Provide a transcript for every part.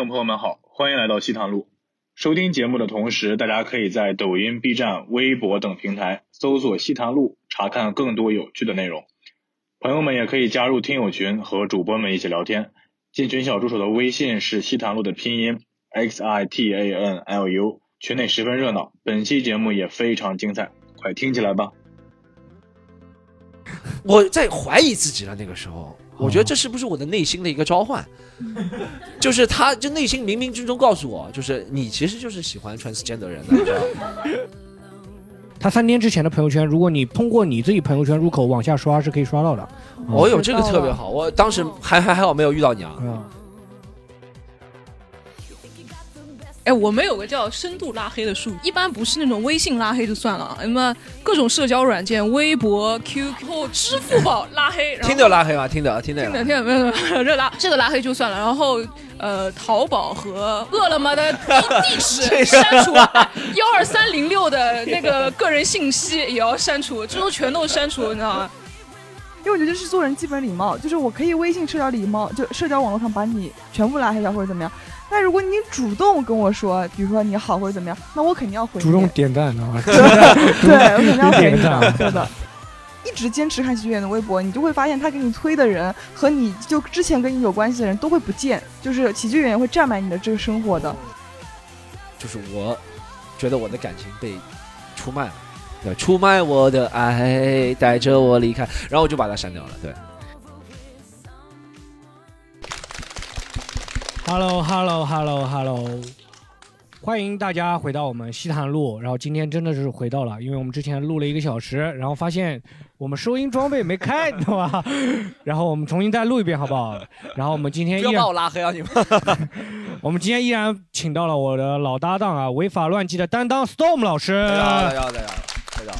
众朋友们好，欢迎来到西塘路。收听节目的同时，大家可以在抖音、B 站、微博等平台搜索“西塘路”，查看更多有趣的内容。朋友们也可以加入听友群，和主播们一起聊天。进群小助手的微信是西塘路的拼音 x i t a n l u，群内十分热闹。本期节目也非常精彩，快听起来吧！我在怀疑自己了，那个时候，我觉得这是不是我的内心的一个召唤？就是他，就内心冥冥之中告诉我，就是你其实就是喜欢 transgender 人的，你知道吗？他三天之前的朋友圈，如果你通过你自己朋友圈入口往下刷，是可以刷到的。我有这个特别好，我当时还还还好没有遇到你啊。嗯，哎，我们有个叫深度拉黑的术语，一般不是那种微信拉黑就算了，什么各种社交软件，微博、QQ、支付宝拉黑，然后听着拉黑吗？听着听着听着听着没有没有 这拉这个拉黑就算了，然后呃，淘宝和饿了么的地地址 删除，幺二三零六的那个个人信息也要删除，这都全都删除，你知道吗？因为我觉得这是做人基本礼貌，就是我可以微信社交礼貌，就社交网络上把你全部拉黑掉或者怎么样。但如果你主动跟我说，比如说你好或者怎么样，那我肯定要回你。主动点赞的啊，对，我肯定要回你点赞的，对的。一直坚持看喜剧演员的微博，你就会发现他给你推的人和你就之前跟你有关系的人都会不见，就是喜剧演员会占满你的这个生活的。就是我觉得我的感情被出卖了，对，出卖我的爱，带着我离开，然后我就把它删掉了，对。Hello，Hello，Hello，Hello，欢迎大家回到我们西坛路。然后今天真的是回到了，因为我们之前录了一个小时，然后发现我们收音装备没开，你知道吧？然后我们重新再录一遍，好不好？然后我们今天 不要把，我拉黑啊！你们 我们今天依然请到了我的老搭档啊，违法乱纪的担当 Storm 老师。大家好，大家好，大家好，大家好。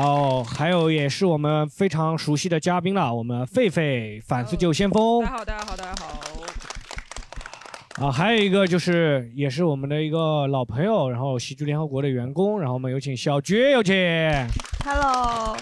哦，还有也是我们非常熟悉的嘉宾了，我们狒狒反思救先锋大家好，大家好，大家好。啊，还有一个就是也是我们的一个老朋友，然后喜剧联合国的员工，然后我们有请小菊，有请。Hello，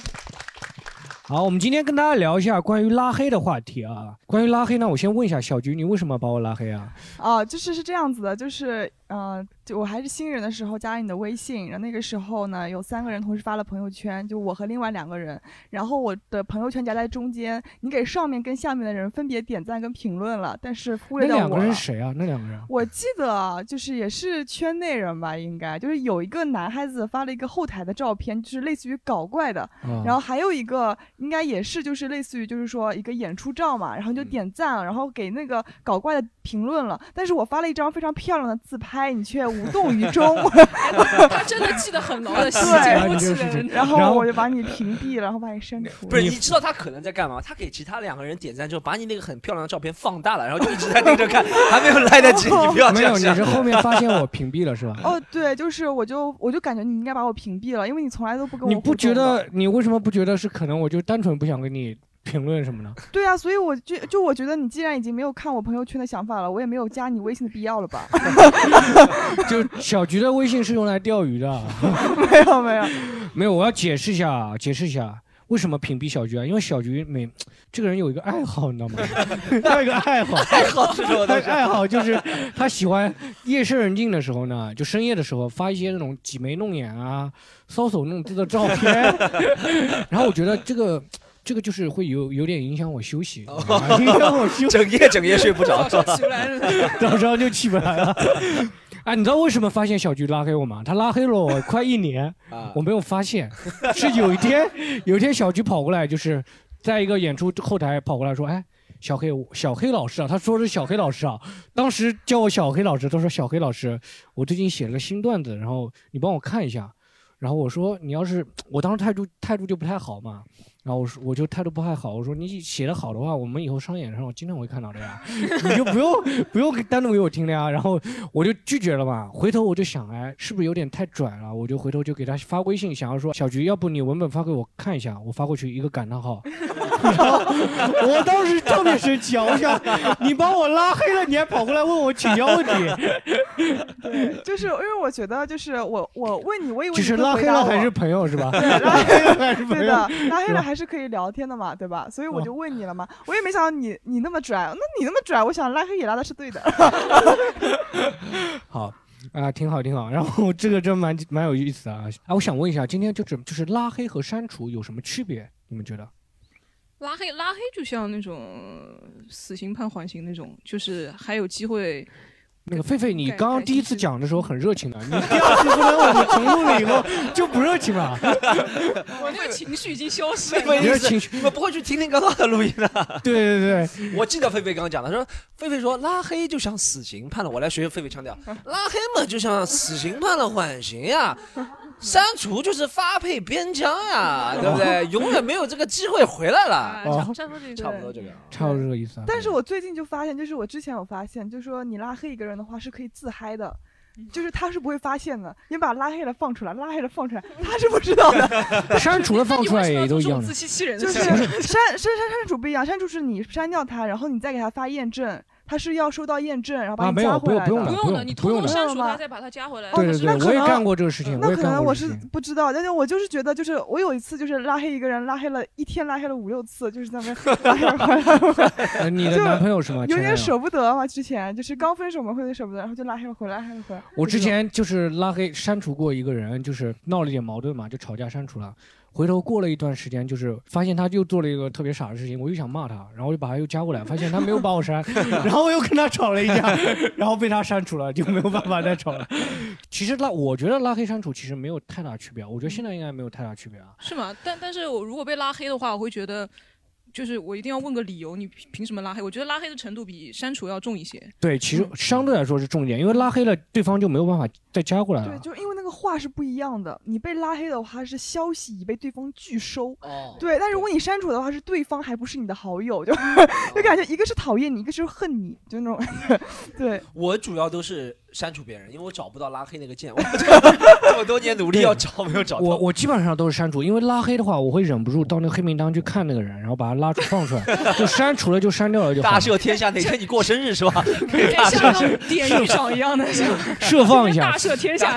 好，我们今天跟大家聊一下关于拉黑的话题啊。关于拉黑呢，我先问一下小菊，你为什么把我拉黑啊？哦，就是是这样子的，就是呃，就我还是新人的时候加了你的微信，然后那个时候呢，有三个人同时发了朋友圈，就我和另外两个人，然后我的朋友圈夹在中间，你给上面跟下面的人分别点赞跟评论了，但是忽略掉我那两个人是谁啊？那两个人？我记得啊，就是也是圈内人吧，应该就是有一个男孩子发了一个后台的照片，就是类似于搞怪的，啊然后还有一个应该也是就是类似于就是说一个演出照嘛，然后就嗯点赞了，然后给那个搞怪的评论了，但是我发了一张非常漂亮的自拍，你却无动于衷，他真的记得很牢的细对节，不记得人然后我就把你屏蔽了，然后把你删除。不是，你知道他可能在干嘛？他给其他两个人点赞之后，把你那个很漂亮的照片放大了，然后就一直在盯着看，还没有来得及。你不要这没有，你。是后面发现我屏蔽了是吧？哦，对，就是我就我就感觉你应该把我屏蔽了，因为你从来都不跟我你不觉得？你为什么不觉得是可能我就单纯不想跟你评论什么呢？对啊，所以我就就我觉得你既然已经没有看我朋友圈的想法了，我也没有加你微信的必要了吧？就小菊的微信是用来钓鱼的。没 有没有，没有，我要解释一下啊，解释一下为什么屏蔽小菊啊？因为小菊每这个人有一个爱好，你知道吗？他有一个爱好，爱好是什么？他爱好就是他喜欢夜深人静的时候呢，就深夜的时候发一些那种挤眉弄眼啊、搔首弄姿的照片，然后我觉得这个。这个就是会有有点影响我休息，影响我休息，整夜 整夜睡不着，是吧？起不来了。早上就起不来了。啊，你知道为什么发现小菊拉黑我吗？他拉黑了我快一年，啊 我没有发现，是有一天，有一天小菊跑过来，就是在一个演出后台跑过来说：“哎，小黑，小黑老师啊，他说是小黑老师啊，当时叫我小黑老师，他说小黑老师，我最近写了个新段子，然后你帮我看一下。”然后我说：“你要是，我当时态度态度就不太好嘛。”然后我说，我就态度不太好，我说你写的好的话，我们以后商演上我经常会看到的呀，你就不用不用单独给我听了呀。然后我就拒绝了嘛。回头我就想，哎，是不是有点太拽了？我就回头就给他发微信，想要说小菊，要不你文本发给我看一下，我发过去一个感叹号。然后我当时特别生气啊！我想你把我拉黑了，你还跑过来问我请教问题，对，就是因为我觉得就是我我问你，我以为就是拉黑了还是朋友是吧？对拉拉黑了还是朋友对的？，拉黑了还是可以聊天的嘛，对吧？所以我就问你了嘛，我也没想到你你那么拽，那你那么拽，我想拉黑也拉的是对的。好啊，挺好挺好。然后这个真蛮蛮有意思的啊。啊，我想问一下，今天就是就是拉黑和删除有什么区别？你们觉得？拉黑拉黑就像那种死刑判缓刑那种，就是还有机会。那个狒狒，你刚刚第一次讲的时候很热情的，你 第二次不能我们重录了以后就不热情了。我这个情绪已经消失了。你的情绪你们不会去听听刚刚的录音的？对对对，我记得狒狒刚刚讲的，说狒狒说拉黑就像死刑判了，我来学狒狒腔调，拉黑嘛就像死刑判了缓刑呀，删除就是发配边疆呀，对不对？永远没有这个机会回来了，差 差不多这个。差不多这个。差不多这个意思啊。但是我最近就发现，就是我之前有发现，就是说你拉黑一个人的话是可以自嗨的。就是他是不会发现的，你把拉黑了放出来，拉黑了放出来，他是不知道的。删除了放出来也都一样自。欺欺人的就是。删删删删除不一样，删除是你删掉他，然后你再给他发验证，他是要收到验证，然后把啊没有你加回来的。不用不用的不用的，你偷偷删除它，不用的再把它加回来。对对对，我也那可能干过这个事情，我那可干能我是过这个事情。不知道，但是我就是觉得，就是我有一次就是拉黑一个人，拉黑了一天，拉黑了五六次，就是在那边拉黑了回来回来，呃你的就男朋友是吗？有前男友点舍不得嘛。之前就是刚分手嘛，会有点舍不得，然后就拉黑了回来，拉黑了回来。我之前就是拉黑删除过一个人，就是闹了点矛盾嘛，就吵架删除了。回头过了一段时间，就是发现他又做了一个特别傻的事情，我又想骂他，然后我就把他又加过来，发现他没有把我删，然后我又跟他吵了一架，然后被他删除了，就没有办法再吵了。其实拉，我觉得拉黑删除其实没有太大区别，我觉得现在应该没有太大区别啊。是吗？但但是我如果被拉黑的话，我会觉得，就是我一定要问个理由，你凭凭什么拉黑？我觉得拉黑的程度比删除要重一些。对，其实相对来说是重一点，因为拉黑了对方就没有办法再加过来了对，就是因为那个话是不一样的。你被拉黑的话是消息已被对方拒收，哦，对，但如果你删除的话是对方还不是你的好友，就 就感觉一个是讨厌你，一个是恨你，就那种，对。我主要都是删除别人，因为我找不到拉黑那个键，我这么多年努力要找没有找到。我我基本上都是删除，因为拉黑的话，我会忍不住到那个黑名单去看那个人，然后把他拉出放出来，就删除了就删掉了就好大，赦天下，哪天你过生日是吧？可 以对，大赦像那种典狱长一样的，像 释放一下大。赦天下。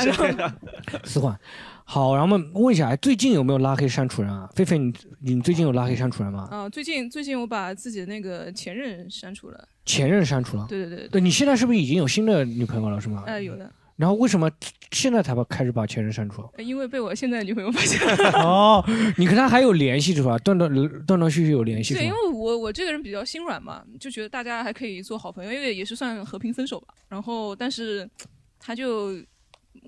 四换。好，然后我们问一下，最近有没有拉黑删除人啊？菲菲，你你最近有拉黑删除人吗？啊，最近最近我把自己的那个前任删除了。前任删除了。对对对对，对你现在是不是已经有新的女朋友了，是吗？呃，有的，然后为什么现在才把开始把前任删除？因为被我现在的女朋友发现了。哦，你跟他还有联系是吧？断断断断续续有联系对，因为我我这个人比较心软嘛，就觉得大家还可以做好朋友，因为也是算和平分手吧。然后，但是他就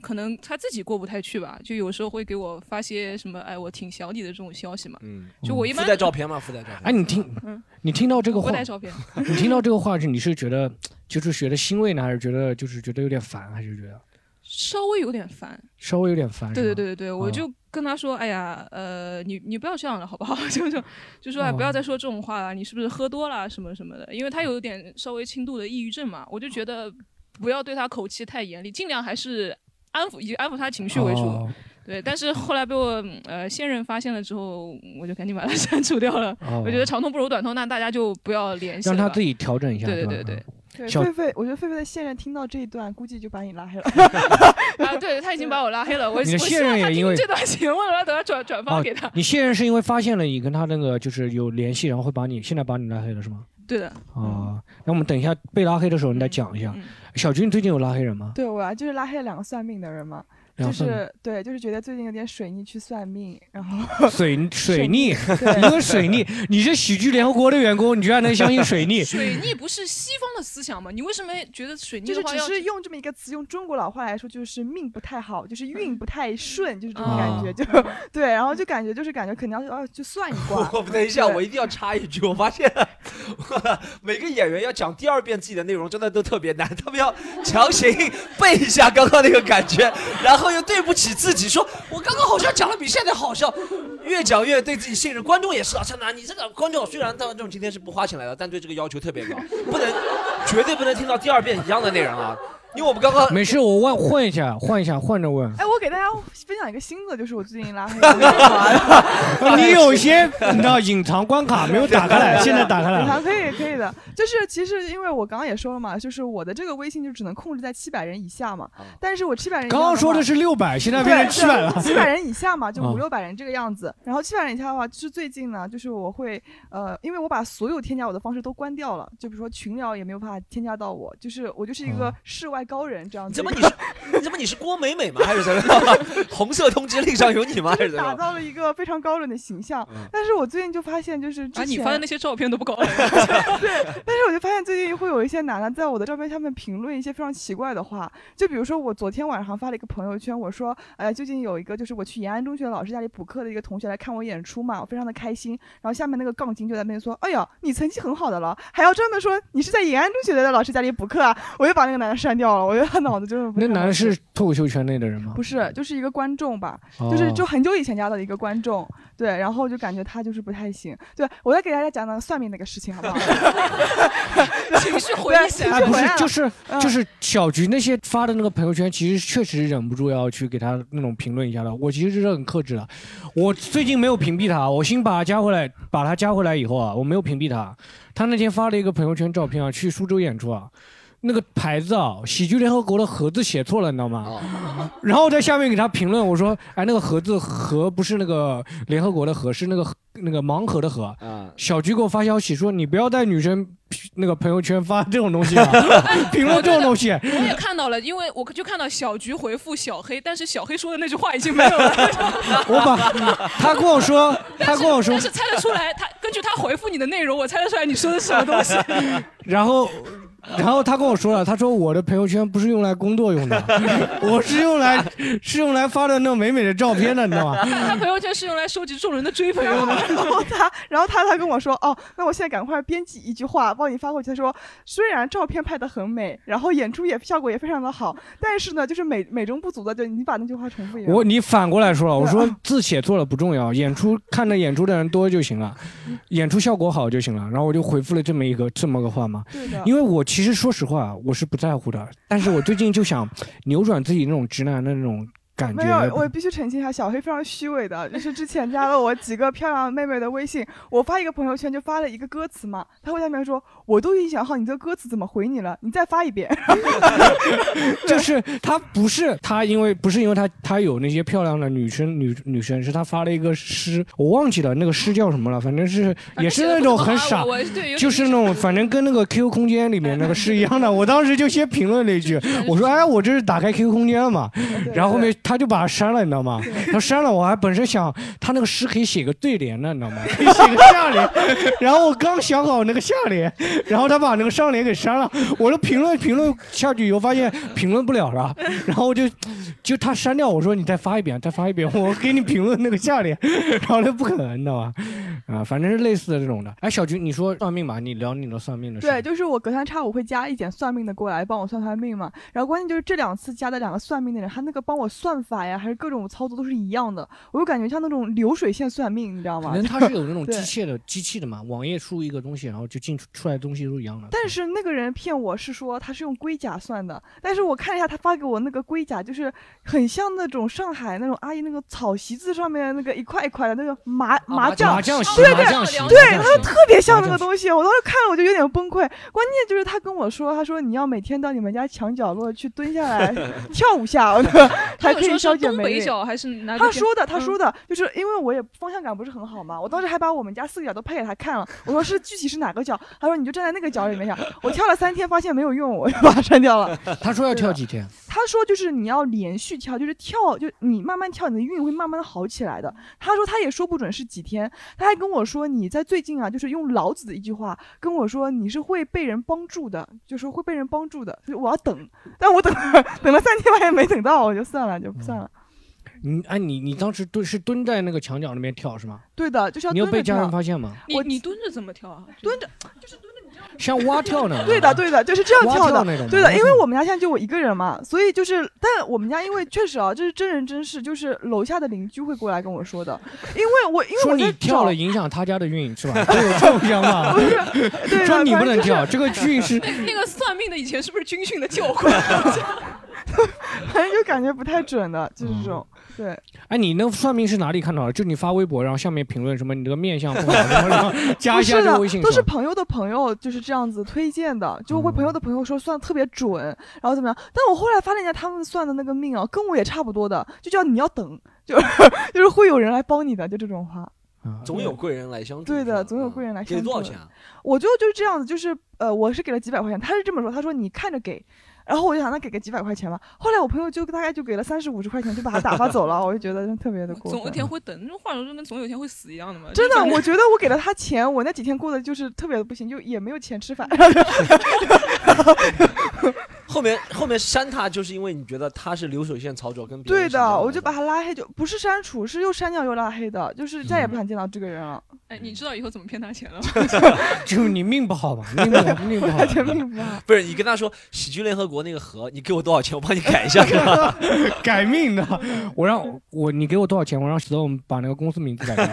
可能他自己过不太去吧，就有时候会给我发些什么“哎，我挺想你”的这种消息嘛。嗯，就我一般附带照片嘛？附带照片。哎，你听嗯，你听到这个话，附带照片，你听到这个话是你是觉得就是觉得欣慰呢，还是觉得就是觉得有点烦，还是觉得稍微有点烦。稍微有点烦？对对对对对，我哦就跟他说：“哎呀，呃，你你不要这样了，好不好？就就就说哎，哦不要再说这种话了，你是不是喝多了什么什么的？因为他有点稍微轻度的抑郁症嘛，我就觉得不要对他口气太严厉，尽量还是安抚以安抚他情绪为主。哦对，但是后来被我呃现任发现了之后，我就赶紧把他 删除掉了。哦我觉得长痛不如短痛，那大家就不要联系了。让他自己调整一下。对对对对对，狒狒，我觉得狒狒的现任听到这一段，估计就把你拉黑了。啊，对他已经把我拉黑了。我你的现任也因为听这段节目了，等他转转发哦给他。你现任是因为发现了你跟他那个就是有联系，然后会把你现在把你拉黑了是吗？对的，啊，那我们等一下被拉黑的时候你再讲一下。嗯小军最近有拉黑人吗？对，我啊，就是拉黑了两个算命的人嘛，就是对，就是觉得最近有点水逆去算命，然后 水水逆，对一个水逆，你是喜剧联合国的员工，你居然能相信水逆？水逆不是西方的思想吗？你为什么觉得水逆就是只是用这么一个词，用中国老话来说，就是命不太好，就是运不太顺，就是这种啊感觉，就对，然后就感觉就是感觉肯定要要去算一卦。我等一下，我一定要插一句，我发现每个演员要讲第二遍自己的内容，真的都特别难。他们要强行背一下刚刚那个感觉，然后又对不起自己，说我刚刚好像讲的比现在好笑，越讲越对自己信任。观众也是啊，陈楠，你这个观众虽然大众今天是不花钱来的，但对这个要求特别高，不能绝对不能听到第二遍一样的内容啊。因为我们刚刚没事，我问换一下，换一下，换着问。哎，我给大家分享一个新的，就是我最近拉黑的你有一些你知道隐藏关卡没有打开来，现在打开来了。隐藏可以可以的，就是其实因为我刚刚也说了嘛，就是我的这个微信就只能控制在七百人以下嘛，但是我七百人刚刚说的是六百，现在变成七百了。七百人以下嘛，就啊五六百人这个样子。然后七百人以下的话，就是最近呢，就是我会呃，因为我把所有添加我的方式都关掉了，就比如说群聊也没有办法添加到我，就是我就是一个室外高人这样子。怎么你是你怎么你是郭美美吗？还是怎么？红色通知令上有你吗？还是怎么？打造了一个非常高冷的形象，嗯但是我最近就发现，就是啊，你发的那些照片都不高冷。对，但是我就发现最近会有一些男的在我的照片下面评论一些非常奇怪的话，就比如说我昨天晚上发了一个朋友圈，我说，哎，最近有一个就是我去延安中学老师家里补课的一个同学来看我演出嘛，我非常的开心。然后下面那个杠精就在那边说，哎呀，你成绩很好的了，还要专门说你是在延安中学的老师家里补课啊，我又把那个男的删掉了，我觉得他脑子就是那男是脱口秀圈内的人吗？不是，就是一个观众吧，就是哦就很久以前加的一个观众，对，然后就感觉他就是不太行。对我再给大家讲讲算命那个事情，好不好？情绪回忆起来哎，不是就是嗯就是小菊那些发的那个朋友圈，其实确实忍不住要去给他那种评论一下的。我其实是很克制的，我最近没有屏蔽他，我新把他加回来，把他加回来以后啊，我没有屏蔽他。他那天发了一个朋友圈照片啊，去苏州演出啊。那个牌子啊，喜剧联合国的盒子写错了，你知道吗？然后在下面给他评论，我说，哎，那个盒子盒不是那个联合国的盒，是那个那个盲盒的盒。啊，小菊给我发消息说：“你不要在女生那个朋友圈发这种东西啊，评论这种东西。我也看到了，因为我就看到小菊回复小黑，但是小黑说的那句话已经没有了。”我把他跟我说，他跟我说但，是猜得出来，他根据他回复你的内容，我猜得出来你说的是什么东西。然后。然后他跟我说了，他说我的朋友圈不是用来工作用的，我是用来是用来发的那种美美的照片的，你知道吗？他朋友圈是用来收集众人的追捧，用的。然后他，然后他他跟我说，哦，那我现在赶快编辑一句话帮你发过去。他说，虽然照片拍得很美，然后演出也效果也非常的好，但是呢，就是美美中不足的，就你把那句话重复一遍。我你反过来说了，我说字写错了不重要，演出看着演出的人多就行了，演出效果好就行了。然后我就回复了这么一个这么个话嘛，对的，因为我其实说实话，我是不在乎的，但是我最近就想扭转自己那种直男的那种感没有，我必须澄清一下，小黑非常虚伪的，就是之前加了我几个漂亮妹妹的微信，我发一个朋友圈就发了一个歌词嘛，他会在下面说，我都已经想好你这个歌词怎么回你了，你再发一遍。就是他不是他，因为不是因为他他有那些漂亮的女生女女生，是他发了一个诗，我忘记了那个诗叫什么了，反正是也是那种很傻就是那种反正跟那个 QQ 空间里面那个是一样的。我当时就先评论了一句，我说哎，我这是打开 QQ 空间了嘛，然后后面他就把它删了，你知道吗？他删了，我还本身想他那个诗可以写个对联呢，你知道吗？可以写个下联，然后我刚想好那个下联，然后他把那个上联给删了，我的评论评论下去以后发现评论不了了，然后我就就他删掉，我说你再发一遍，再发一遍，我给你评论那个下联，然后他不可能，你知道吗？啊，反正是类似的这种的。哎，小菊，你说算命吧，你聊你的算命的事。对，就是我隔三差五会加一点算命的过来帮我算算命嘛。然后关键就是这两次加的两个算命的人，他那个帮我算法呀，还是各种操作都是一样的，我就感觉像那种流水线算命，你知道吗？可能它是有那种 机械的机器的嘛，网页输一个东西，然后就进出出来的东西都一样的。但是那个人骗我是说他是用龟甲算的，但是我看了一下他发给我那个龟甲，就是很像那种上海那种阿姨那个草席子上面那个一块一块的那个麻麻将，麻将席，对对对对，他就特别像那个东西，我当时看了我就有点崩溃。关键就是他跟我说，他说你要每天到你们家墙角落去蹲下来 跳五下，还可以消解东。北角还是哪？他说的，他嗯说的，就是因为我也方向感不是很好嘛，我当时还把我们家四个角都配给他看了，我说是具体是哪个角，他说你就站在那个角里面想，我跳了三天发现没有用，我就把它删掉了。他说要跳几天？他说就是你要连续跳，就是跳，就你慢慢跳，你的运会慢慢的好起来的。他说他也说不准是几天，他还跟我说你在最近啊，就是用老子的一句话跟我说你是会被人帮助的，就是会被人帮助的。就是我要等，但我等了等了三天，我也没等到，我就算了，就算了。你哎，你你当时蹲是蹲在那个墙角那边跳是吗？对的，就是要你有蹲着跳被家人。发现吗？我你你蹲着怎么跳啊？蹲着就是蹲着，你知道，像蛙跳呢？对的，对的，就是这样蛙跳的。跳那种。对的，因为我们家现在就我一个人嘛，所以就是，但我们家因为确实啊，这是真人真事，就是楼下的邻居会过来跟我说的，因为我因为说我在找你跳了，影响他家的运是吧？都有这种想法。对说你不能跳，这个运是那 那个算命的以前是不是军训的教官？感觉不太准的，就是这种。对，哎，你那算命是哪里看到的？就你发微博，然后下面评论什么你这个面相不好，然后什么，加一下不是的这个微信，都是朋友的朋友就是这样子推荐的，就会嗯朋友的朋友说算的特别准，然后怎么样？但我后来发现，人家他们算的那个命啊，跟我也差不多的，就叫你要等，就是 就是会有人来帮你的，就这种话。啊总有贵人来相助。对的总有贵人来相助多少钱啊？我就就是这样子，就是呃，我是给了几百块钱，他是这么说，他说你看着给，然后我就想那给个几百块钱吧，后来我朋友就大概就给了三十五十块钱，就把他打发走了，我就觉得真特别的过分总有一。天会等，那话说就跟总有一天会死一样的嘛。真的，我觉得我给了他钱，我那几天过得就是特别的不行，就也没有钱吃饭。后面后面删他，就是因为你觉得他是流水线操作，跟别人对的，我就把他拉黑，就不是删除，是又删掉又拉黑的，就是再也不想见到这个人了，哎，你知道以后怎么骗他钱了吗？就你命不好吧？命不好，命不好完。全命不好。不是你跟他说喜剧联合国那个河，你给我多少钱，我帮你改一下。是吧 改命的，我让我你给我多少钱，我让 Storm 把那个公司名字改掉。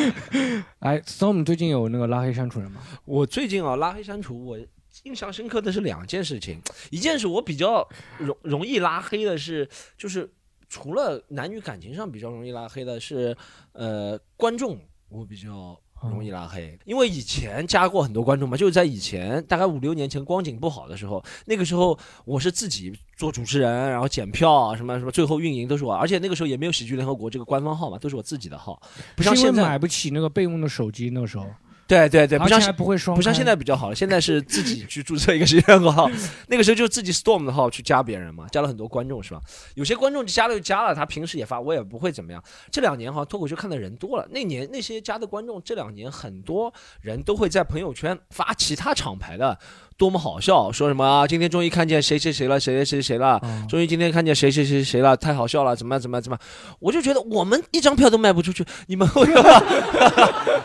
哎，Storm 最近有那个拉黑删除人吗？我最近啊拉黑删除，我印象深刻的是两件事情，一件是我比较容容易拉黑的是，就是除了男女感情上比较容易拉黑的是，呃，观众我比较。容易拉黑，因为以前加过很多观众嘛，就是在以前大概五六年前光景不好的时候，那个时候我是自己做主持人，然后检票啊什么什么，最后运营都是我，而且那个时候也没有喜剧联合国这个官方号嘛，都是我自己的号，不像现在，买不起那个备用的手机，那个时候，对对对，不像不会双，不像现在比较好了，现在是自己去注册一个喜剧联合号，那个时候就自己 Storm 的号去加别人嘛，加了很多观众是吧？有些观众加了就加了，他平时也发，我也不会怎么样。这两年哈，脱口秀看的人多了，那年那些加的观众，这两年很多人都会在朋友圈发其他厂牌的。多么好笑！说什么啊？今天终于看见谁谁谁了，谁谁谁谁了，哦终于今天看见谁谁谁谁了，太好笑了，怎么样怎么样怎么样？我就觉得我们一张票都卖不出去，你们为什么？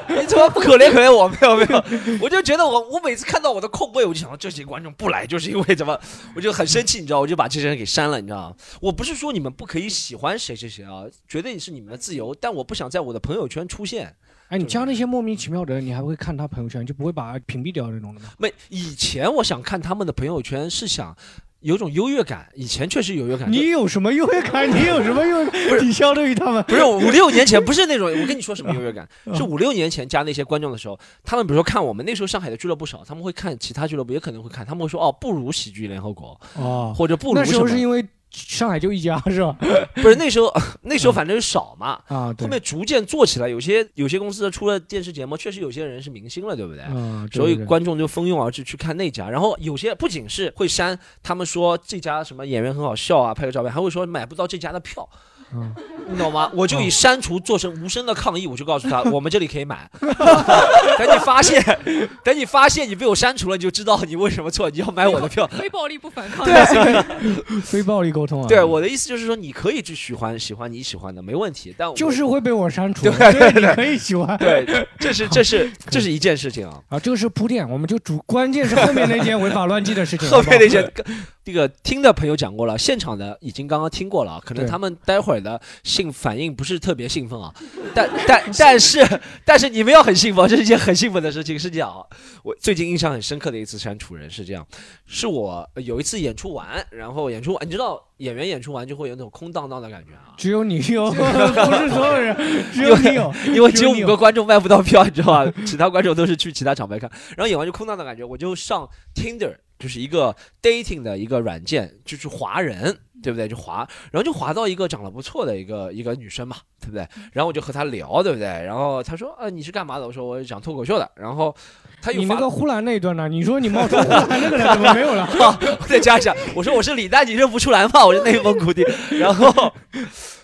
你怎么不可怜可怜我？没有没有，我就觉得我我每次看到我的空位，我就想到这些观众不来，就是因为怎么，我就很生气，你知道，我就把这些人给删了，你知道吗？我不是说你们不可以喜欢谁谁谁啊，绝对是你们的自由，但我不想在我的朋友圈出现。哎，你加那些莫名其妙的人，你还会看他朋友圈，就不会把他屏蔽掉那种的吗？没，以前我想看他们的朋友圈是想。有种优越感，以前确实有优越感。你有什么优越感？你有什么优越感？你相对于他们不是五六年前，不是那种。我跟你说什么优越感，是五六年前加那些观众的时候，他们比如说看我们那时候上海的俱乐部少，他们会看其他俱乐部，也可能会看，他们会说哦，不如喜剧联合国，哦，或者不如那时什么。候是因为上海就一家 是吧？不是那时候，那时候反正是少嘛。后，面逐渐做起来，有些有些公司出了电视节目，确实有些人是明星了，对不对？所以观众就蜂拥而至去看那家，然后有些不仅是会删，他们说这家什么演员很好笑啊，拍个照片，还会说买不到这家的票，嗯你懂吗？我就以删除做成无声的抗议，我就告诉他，我们这里可以买。等你发现，等你发现你被我删除了，你就知道你为什么错，你要买我的票。非暴力不反抗。对非暴力沟通啊。对，我的意思就是说，你可以去喜欢喜欢你喜欢的，没问题。但我就是会被我删除。对对，你可以喜欢。对，这是这是这是一件事情啊。啊，这个是铺垫，我们就主关键是后面那件违法乱纪的事情。后面那些好不好这个听的朋友讲过了，现场的已经刚刚听过了，可能他们待会儿的兴反应不是特别兴奋啊，但 但但是但是你们要很兴奋，这是一件很兴奋的事情。是这样啊，我最近印象很深刻的一次删除人是这样，是我呃有一次演出完，然后演出完，你知道演员演出完就会有那种空荡荡的感觉啊。只有你有，不是所有人，只有你有，因为只有五个观众卖 不到票，你知道吧？其他观众都是去其他场外看，然后演完就空荡的感觉，我就上 Tinder，就是一个 dating 的一个软件，就是华人，对不对？就滑，然后就滑到一个长得不错的一个一个女生嘛，对不对？然后我就和她聊，对不对？然后她说，呃，你是干嘛的？我说我是讲脱口秀的。然后她又发你那个呼兰那一段呢？你说你冒充呼 兰那个人怎么没有了？好，我再加一下，我说我是李诞，你认不出来吗？我是内蒙古的。然后，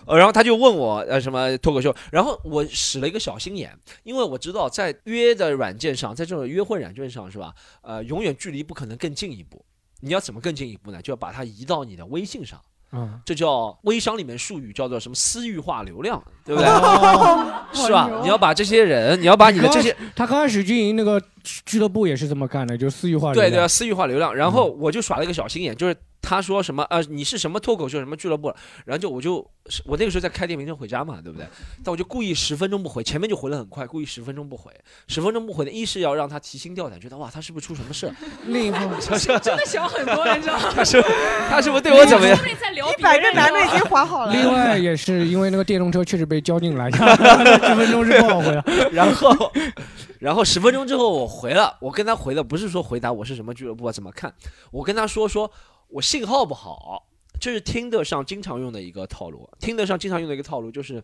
呃，然后他就问我呃什么脱口秀，然后我使了一个小心眼，因为我知道在约的软件上，在这种约会软件上是吧？呃，永远距离不可能更进一步。你要怎么更进一步呢？就要把它移到你的微信上，嗯，这叫微商里面术语叫做什么私域化流量，对不对？哦是吧？你要把这些人，你要把你的这些，他刚开始经营那个俱乐部也是这么干的，就私域化流量。对对，私域化流量。然后我就耍了一个小心眼，就是他说什么呃你是什么脱口秀什么俱乐部，然后就我就我那个时候在开电瓶车回家嘛，对不对？但我就故意十分钟不回，前面就回了很快，故意十分钟不回，十分钟不回的，一是要让他提心吊胆，觉得哇他是不是出什么事？另一方面，真的想很多，你知道吗？他是他是不是对我怎么样？一百个男的已经划好了。另外也是因为那个电动车确实被交警拦下，十分钟是不好回了。然后，然后十分钟之后我回了，我跟他回的不是说回答我是什么俱乐部啊怎么看，我跟他说说我信号不好，这是听得上经常用的一个套路，听得上经常用的一个套路就是，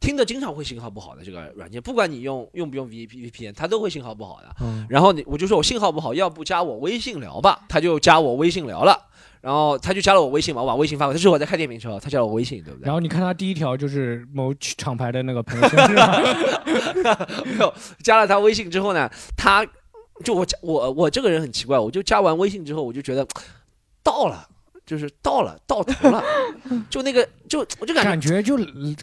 听得经常会信号不好的这个软件，不管你用用不用 V P V P N，它都会信号不好的。嗯，然后你我就说我信号不好，要不加我微信聊吧，他就加我微信聊了。然后他就加了我微信嘛，我把微信发过去。这是我在开电瓶车，他加了我微信，对不对？然后你看他第一条就是某厂牌的那个朋友圈，没有加了他微信之后呢，他就我我我这个人很奇怪，我就加完微信之后，我就觉得到了，就是到了到头了，就那个就我就感感觉。觉就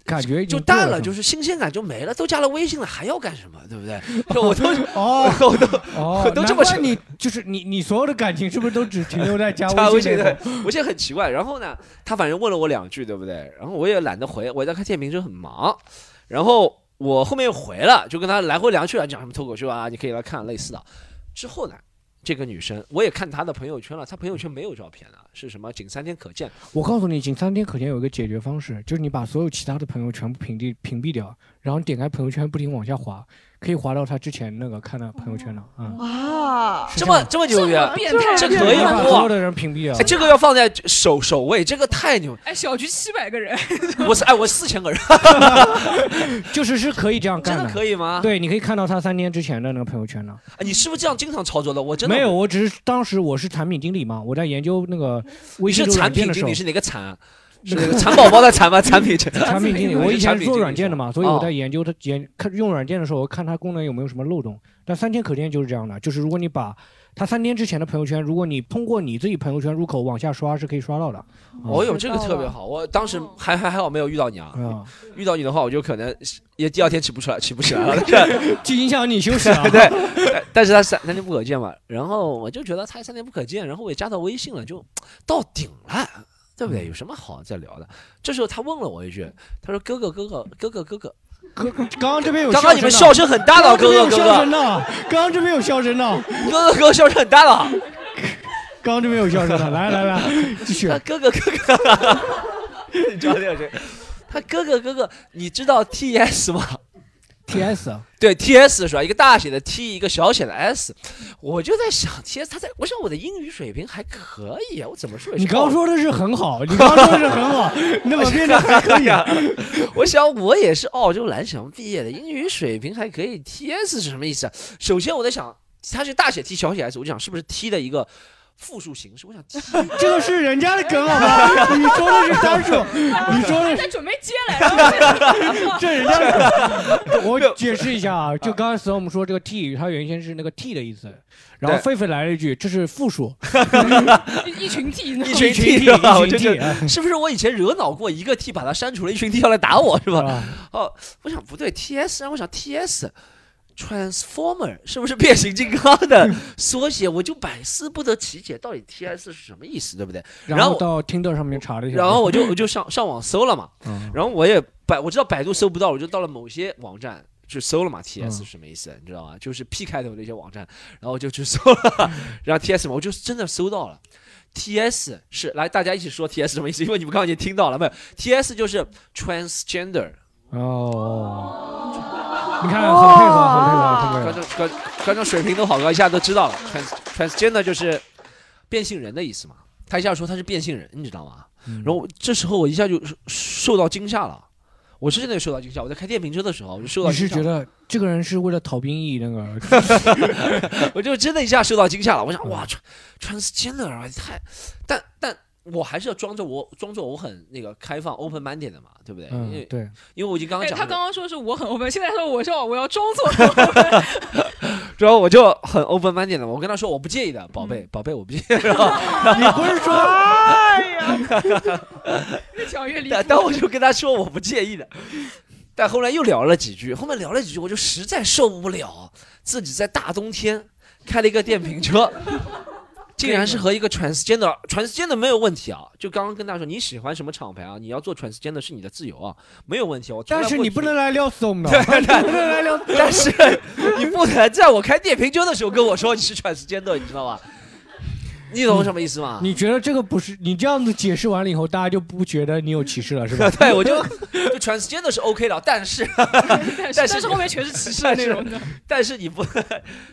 感觉就淡了，就是新鲜感就没了，都加了微信了，还要干什么？对不对？就我都哦我都哦我，都这么你就是你你所有的感情是不是都只停留在加 加微信的微信那种？，我现在很奇怪。然后呢，他反正问了我两句，对不对？然后我也懒得回，我在看电瓶车很忙。然后我后面又回了，就跟他来回两句啊，讲什么脱口秀啊，你可以来看类似的。之后呢，这个女生我也看她的朋友圈了，她朋友圈没有照片啊，是什么仅三天可见。我告诉你，仅三天可见有一个解决方式，就是你把所有其他的朋友全部屏蔽屏蔽掉，然后你点开朋友圈不停往下滑，可以滑到他之前那个看的朋友圈了。嗯，啊，这么这么牛逼啊！变态，这可以吗哇把所有的人屏蔽掉哎，。这个要放在首首位，这个太牛！哎，小区七百个人，我是哎，我四千个人，就是是可以这样真干的。的可以吗？对，你可以看到他三天之前的那个朋友圈了。哎，你是不是这样经常操作的？我真的没有，我只是当时我是产品经理嘛，我在研究那个微你是产品经理，，是哪个产啊？是那个蚕宝宝的蚕吗？产品经产品经理，我以前是做软件的嘛，所以我哦在研究它研看用软件的时候，我看它功能有没有什么漏洞。但三天可见就是这样的，就是如果你把它三天之前的朋友圈，如果你通过你自己朋友圈入口往下刷，是可以刷到的。哦哟，这个特别好，我当时还还还好没有遇到你啊，啊，遇到你的话，我就可能也第二天起不出来，起不起来了。就影响你休息啊。对，但但是他三三天不可见嘛，然后我就觉得他三天不可见，然后我也加到微信了，就到顶了。对不对？有什么好再聊的？这时候他问了我一句，他说：“哥哥，哥哥，哥哥，哥哥，哥，刚刚这边有刚刚你们笑笑声很大的，刚刚这边有笑哥哥，哥哥，刚刚这边有笑声呢，哥哥，哥哥，笑声很大了。刚刚这边有笑声了，来来来，继续他。哥哥，哥哥，你知道这个谁？他哥哥，哥哥，你知道 T S 吗？T S 啊，对，T S 是吧？一个大写的 T，一个小写的 S，我就在想，T S 他在，我想我的英语水平还可以啊，我怎么说也是你刚说的是很好，你刚刚说的是很好，那么变得还可以啊？我想我也是澳洲蓝翔毕业的，英语水平还可以。T S 是什么意思啊？首先我在想，它是大写 T 小写 S，我就想是不是 T 的一个复数形式？我想 T 这个是人家的梗好吗？你说的是单数，你说的是在准备接来着。这人家的梗。我解释一下啊，就刚才我们说这个 T，它原先是那个 T 的意思，然后狒狒来了一句，这是复数，一群 T，一群一群 T 一群 T，是不是我以前惹恼过一个 T，把它删除了，一群 T 要来打我是吧？啊哦，我想不对，T S 让我想 T S。Transformer 是不是变形金刚的 缩写？我就百思不得其解，到底 T S 是什么意思，对不对？然后到 Tinder 上面查了一下，然后我就 我就上上网搜了嘛，嗯然后我也百我知道百度搜不到，我就到了某些网站去搜了嘛，T S 是什么意思？你知道吗？就是 P 开头的一些网站，然后我就去搜了，然后 T S 嘛，我就真的搜到了。T S 是来大家一起说 T S 什么意思？因为你们刚刚已经听到了没有？T S 就是 transgender，哦，你看很配合，很配合，很配合。观众观观众水平都好高，一下都知道了。trans transgender 就是变性人的意思嘛。他一下说他是变性人，你知道吗？嗯然后这时候我一下就受到惊吓了，我是真的受到惊吓。我在开电瓶车的时候，我就受到你惊吓是觉得这个人是为了逃兵役那个？我就真的一下受到惊吓了。我想，哇，trans transgender 啊，太，但但我还是要装着我装作我很那个开放 open minded 的嘛，对不对？因为，嗯对，因为我已经刚刚哎，讲了，他刚刚说是我很 open，现在说我说我要装作 然后我就很 open minded 的，我跟他说我不介意的，宝嗯贝，宝贝，我不介意。然后你不是说哎呀，越讲越离但谱。但我就跟他说我不介意的，但后来又聊了几句，后面聊了几句，我就实在受不了自己在大冬天开了一个电瓶车，竟然是和一个 transgender，transgender 没有问题啊。就刚刚跟大家说，你喜欢什么厂牌啊？你要做 transgender 是你的自由啊，没有问题。我但是 你不能来撩怂的，对对你不能来撩。但是你不能在我开电瓶车的时候跟我说你是 transgender，你知道吧？你懂什么意思吗？你觉得这个不是你这样子解释完了以后，大家就不觉得你有歧视了，是吧？对，我就就 transgender 是 OK 的，但是 但是后面全是歧视的内容的。但是你不，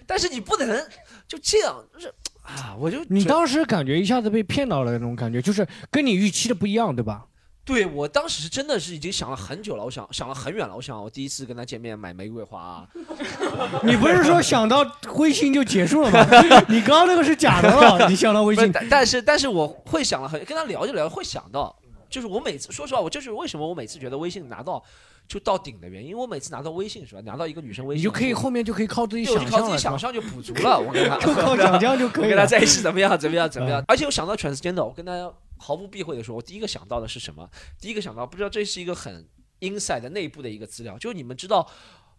但是你不能就这样，就是啊，我就你当时感觉一下子被骗到了那种感觉，就是跟你预期的不一样，对吧？对我当时真的是已经想了很久了，我想想了很远了，我想我第一次跟他见面买玫瑰花、啊，你不是说想到微信就结束了吗？你刚刚那个是假的了，你想到微信，但但是但是我会想了很，跟他聊就聊会想到，就是我每次说实话，我就是为什么我每次觉得微信拿到就到顶的原因，因为我每次拿到微信是吧，拿到一个女生微信，你就可以后面就可以靠自己想象就靠自己想象就补足了，我跟他 就靠想象就可以 跟他在一起怎么样怎么样怎么样，而且我想到 transgender，我跟他毫不避讳的说，我第一个想到的是什么？第一个想到不知道这是一个很 inside 的内部的一个资料，就是你们知道，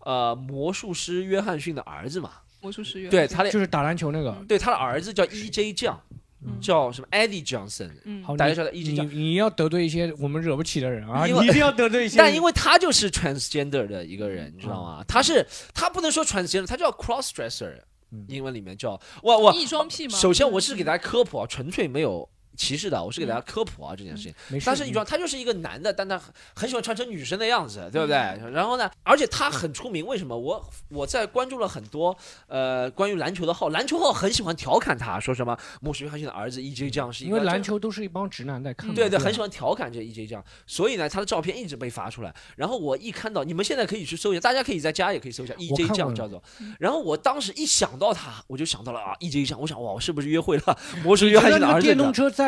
呃，魔术师约翰逊的儿子嘛？魔术师约翰逊对，他的就是打篮球那个。对他的儿子叫 E.J. 酱，嗯叫什么 Eddie Johnson，大家晓得 E.J. 你酱。你要得罪一些我们惹不起的人啊！你一定要得罪一些。但因为他就是 transgender 的一个人，你知道吗？他是他不能说 transgender，他叫 cross dresser，嗯英文里面叫我我异装癖吗？首先我是给大家科普啊，纯粹没有歧视的，我是给大家科普啊这件事情。没事他是异装，他就是一个男的，但他很很喜欢穿成女生的样子，对不对？然后呢，而且他很出名，为什么？我我在关注了很多呃关于篮球的号，篮球号很喜欢调侃他，说什么莫什约翰逊的儿子 E.J. 这样是因为篮球都是一帮直男在看。对对，很喜欢调侃这 EJ 这样，所以呢，他的照片一直被发出来。然后我一看到，你们现在可以去搜一下，大家可以在家也可以搜一下我 EJ 酱叫做。然后我当时一想到他，我就想到了啊 EJ 酱，我想哇，我是不是约会了魔术约翰逊的儿子？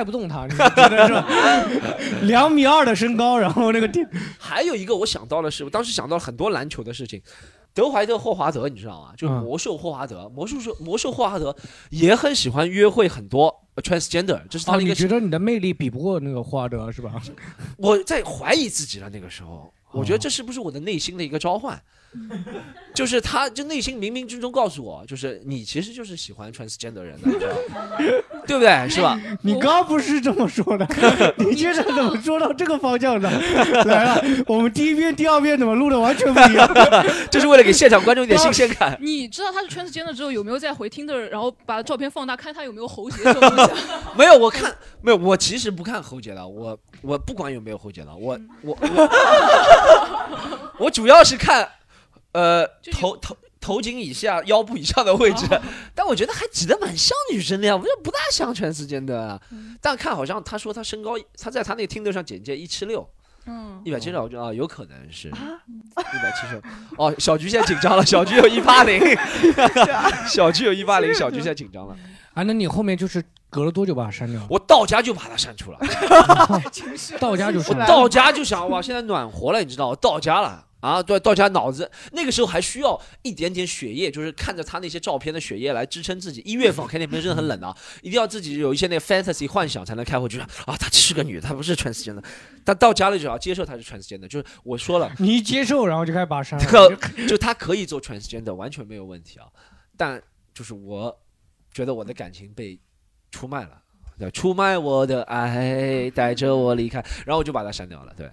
载不动他，你觉得是吧？两米二的身高，然后那个电 还有一个我想到的是，我当时想到了很多篮球的事情。德怀特·霍华德，你知道吗？就是嗯魔兽霍华德，魔术兽魔兽霍华德也很喜欢约会很多呃 transgender，这是他哦，的一个。你觉得你的魅力比不过那个霍华德是吧？我在怀疑自己了，那个时候，我哦觉得这是不是我的内心的一个召唤？就是他，就内心冥冥之中告诉我，就是你其实就是喜欢 transgender 人的，你知道吗 对不对？是吧？你刚不是这么说的，你接着怎么说到这个方向的？来了，我们第一遍、第二遍怎么录的完全不一样？就是为了给现场观众一点新鲜感。你知道他是 transgender 之后，有没有再回 Tinder，然后把照片放大，看他有没有喉结这种东西啊？没有，我看没有，我其实不看喉结的，我我不管有没有喉结的，我我我我主要是看呃头头头颈以下、腰部以上的位置，但我觉得还挤得蛮像女生的呀，我觉得不大像全世界的。但看好像他说他身高，他在他那个听得上简介一七六。嗯，一百七十六，我觉得啊，有可能是一百七十。哦，小菊现在紧张了，小菊有一八零，小菊有一八零，小菊现在紧张了。啊，那你后面就是隔了多久把它删掉？我到家就把它删除了。到家就删了。到家就想哇，现在暖和了，你知道，我到家了啊，对，到家脑子那个时候还需要一点点血液，就是看着他那些照片的血液来支撑自己。一月份开电瓶真的很冷的啊，一定要自己有一些那个 fantasy 幻想才能开回去啊，她是个女的，她不是 transgender，但到家了就要接受她是 transgender，就是我说了，你一接受，然后就开始把它删这了。就她可以做 transgender，完全没有问题啊，但就是我觉得我的感情被出卖了。对，出卖我的爱，带着我离开，然后我就把她删掉了。对，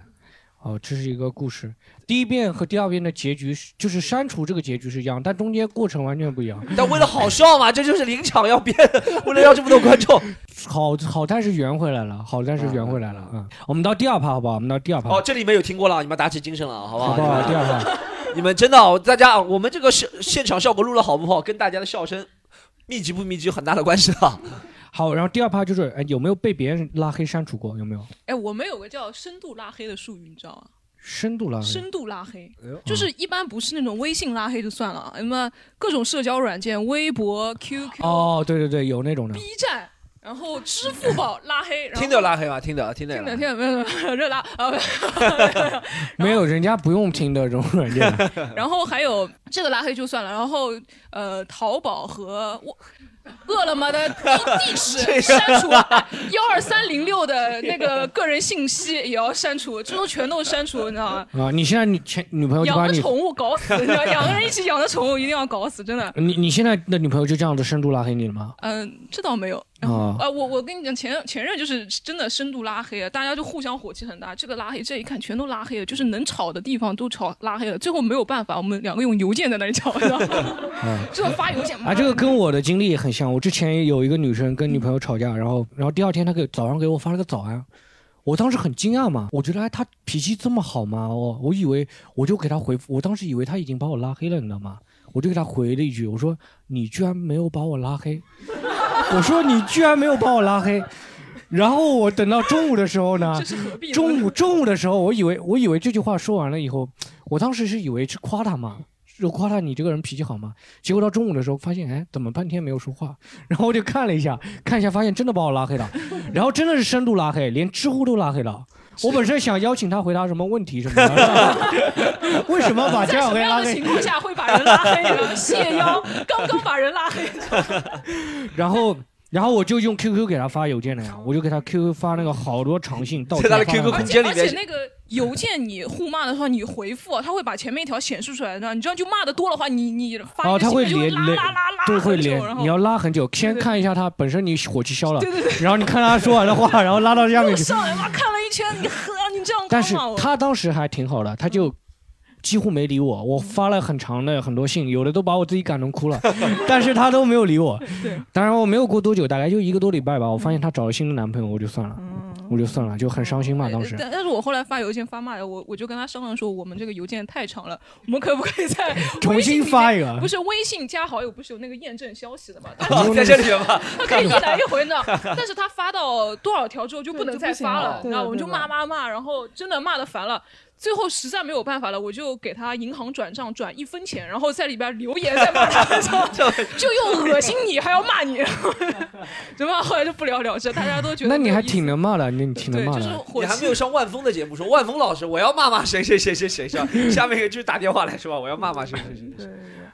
哦，这是一个故事。第一遍和第二遍的结局是，就是删除这个结局是一样，但中间过程完全不一样。但为了好笑嘛，这就是临场要编，为了要这么多观众。好好但是圆回来了，好但是圆回来了啊、嗯！我们到第二趴好不好？我们到第二趴。哦，这里面有听过了，你们打起精神了，好不好？好不好？第二趴。你们真的、哦，大家，我们这个现现场效果录的好不好，跟大家的笑声密集不密集有很大的关系的。好，然后第二趴就是，哎，有没有被别人拉黑删除过？有没有？哎，我们有个叫深度拉黑的术语，你知道吗？深度拉黑。深度拉黑哎呦就是一般不是那种微信拉黑就算了，什么各种社交软件，微博、QQ、哦，对对对，有那种的。B 站，然后支付宝拉黑，然后听着拉黑吗？听着，听着。听的听的没有没有热拉啊，没有，人家不用听的这种软件。然后还有这个拉黑就算了，然后呃，淘宝和我。饿了么的地地址删除，幺二三零六的那个个人信息也要删除，这都全都删除，你知道吗？啊，你现在你前女朋友就养你，的宠物搞死，你知道，两个人一起养的宠物一定要搞死，真的。你你现在的女朋友就这样子深度拉黑你了吗？嗯，这倒没有。然后啊 啊，我我跟你讲，前前任就是真的深度拉黑了，大家就互相火气很大。这个拉黑，这一看全都拉黑了，就是能吵的地方都吵拉黑了。最后没有办法，我们两个用邮件在那里吵，你知道吗？最后发邮件啊，这个跟我的经历也很像。我之前有一个女生跟女朋友吵架，然后然后第二天她给早上给我发了个早安，我当时很惊讶嘛，我觉得哎她脾气这么好吗？我我以为我就给她回复，我当时以为她已经把我拉黑了，你知道吗？我就给她回了一句，我说你居然没有把我拉黑，我说你居然没有把我拉黑。然后我等到中午的时候呢？中午中午的时候，我以为我以为这句话说完了以后，我当时是以为是夸他嘛，就夸他你这个人脾气好嘛。结果到中午的时候发现，哎，怎么半天没有说话？然后我就看了一下，看一下发现真的把我拉黑了，然后真的是深度拉黑，连知乎都拉黑了。我本身想邀请他回答什么问题什么的，为什么把在江小黑拉黑什么样的情？况下会把人拉黑呢？谢邀刚刚把人拉黑，然后。然后我就用 QQ 给他发邮件了呀，我就给他 QQ 发那个好多长信，到他的 QQ 了空间里面，而且那个 邮件你互骂的话，你回复啊他会把前面一条显示出来的，你知道就骂的多的话，你你发哦，他会连连拉拉拉对，会连你要拉很久，先看一下他本身你火气消了，对对对，然后你看他说完的话，然后拉到下面又去。上来嘛看了一圈，你呵，你这样但是他当时还挺好的，他就几乎没理我。我发了很长的很多信，有的都把我自己感动哭了，但是他都没有理我。对，当然我没有过多久，大概就一个多礼拜吧，我发现他找了新的男朋友，我就算了，嗯。我就算了，就很伤心嘛。当时但但是我后来发邮件发骂的，我我就跟他商量说，我们这个邮件太长了，我们可不可以再 重新发一个不是微信加好友不是有那个验证消息的嘛？你用在这里面吧，他可以一来一回呢，但是他发到多少条之后就不能再发了然后我们就骂骂骂，然后真的骂的烦了。最后实在没有办法了，我就给他银行转账转一分钱，然后在里边留言在骂他，就就又恶心你还要骂你，对吧？后来就不了了之，大家都觉得那你还挺能骂的，你你挺能对，骂就是的。火气你还没有上万峰的节目说万峰老师，我要骂骂谁谁谁谁谁是吧？下面一个就是打电话来说吧，我要骂骂谁谁谁谁。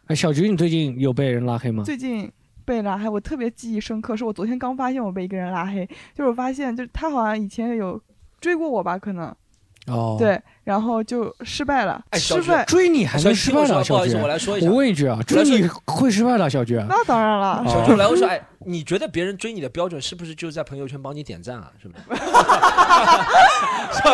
哎，小菊，你最近有被人拉黑吗？最近被拉黑，我特别记忆深刻，是我昨天刚发现我被一个人拉黑，就是我发现就是他好像以前有追过我吧，可能哦，，对，然后就失败了，哎小菊失败，追你还小能失败了，菊听我说，不小菊好意思，。我来说一下我。问一句啊，追你会失败的，小菊。那当然了，小菊，来我说，哎，你觉得别人追你的标准是不是就是在朋友圈帮你点赞啊？是不是？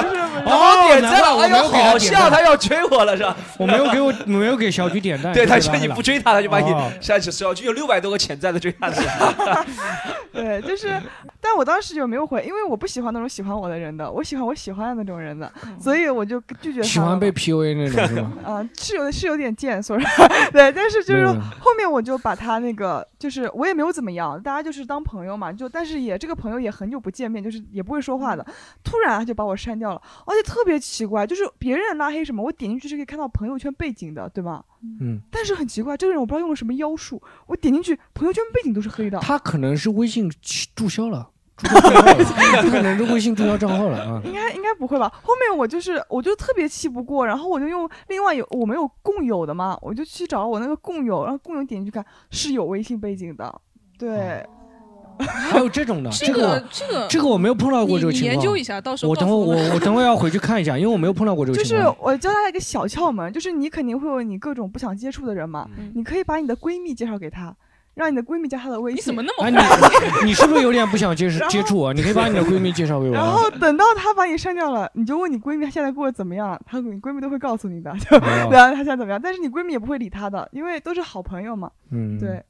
哦点赞了，哎呦，难怪我没有给他好点赞像他要追我了是吧？我没有给我没有给小菊点赞，对他说你不追他，他就把你哦 删死。小菊有六百多个潜在的追他的。对，就是，但我当时就没有回，因为我不喜欢那种喜欢我的人的，我喜欢我喜欢的那种人的，所以我就拒绝他喜欢被 PUA 那种是吗？嗯、是有是有点贱，说实话，对，但是就是后面我就把他那个，就是我也没有怎么样，大家就是当朋友嘛，就但是也这个朋友也很久不见面，就是也不会说话的，突然他就把我删掉了，而且特别奇怪，就是别人拉黑什么，我点进去是可以看到朋友圈背景的，对吧？嗯，但是很奇怪，这个人我不知道用了什么妖术，我点进去朋友圈背景都是黑的，他可能是微信注销了，注销账号了，他可能是微信注销账号了啊。应该应该不会吧？后面我就是我就特别气不过，然后我就用另外有我们有共有的嘛，我就去找我那个共有，然后共有点进去看是有微信背景的，对，还有这种的，这个这个这个我没有碰到过这个情况研究一。下，到时候我等会我我等会要回去看一下，因为我没有碰到过这个情况就是。我教大家一个小窍门，就是你肯定会有你各种不想接触的人嘛，嗯你可以把你的闺蜜介绍给他，让你的闺蜜加她的微信。你怎么那么哎，坏？你你是不是有点不想接 然后接触我？你可以把你的闺蜜介绍给我然啊。后等到她把你删掉了，你就问你闺蜜她现在过得怎么样，她你闺蜜都会告诉你的，就哦对啊，她现在怎么样？但是你闺蜜也不会理她的，因为都是好朋友嘛。嗯，对，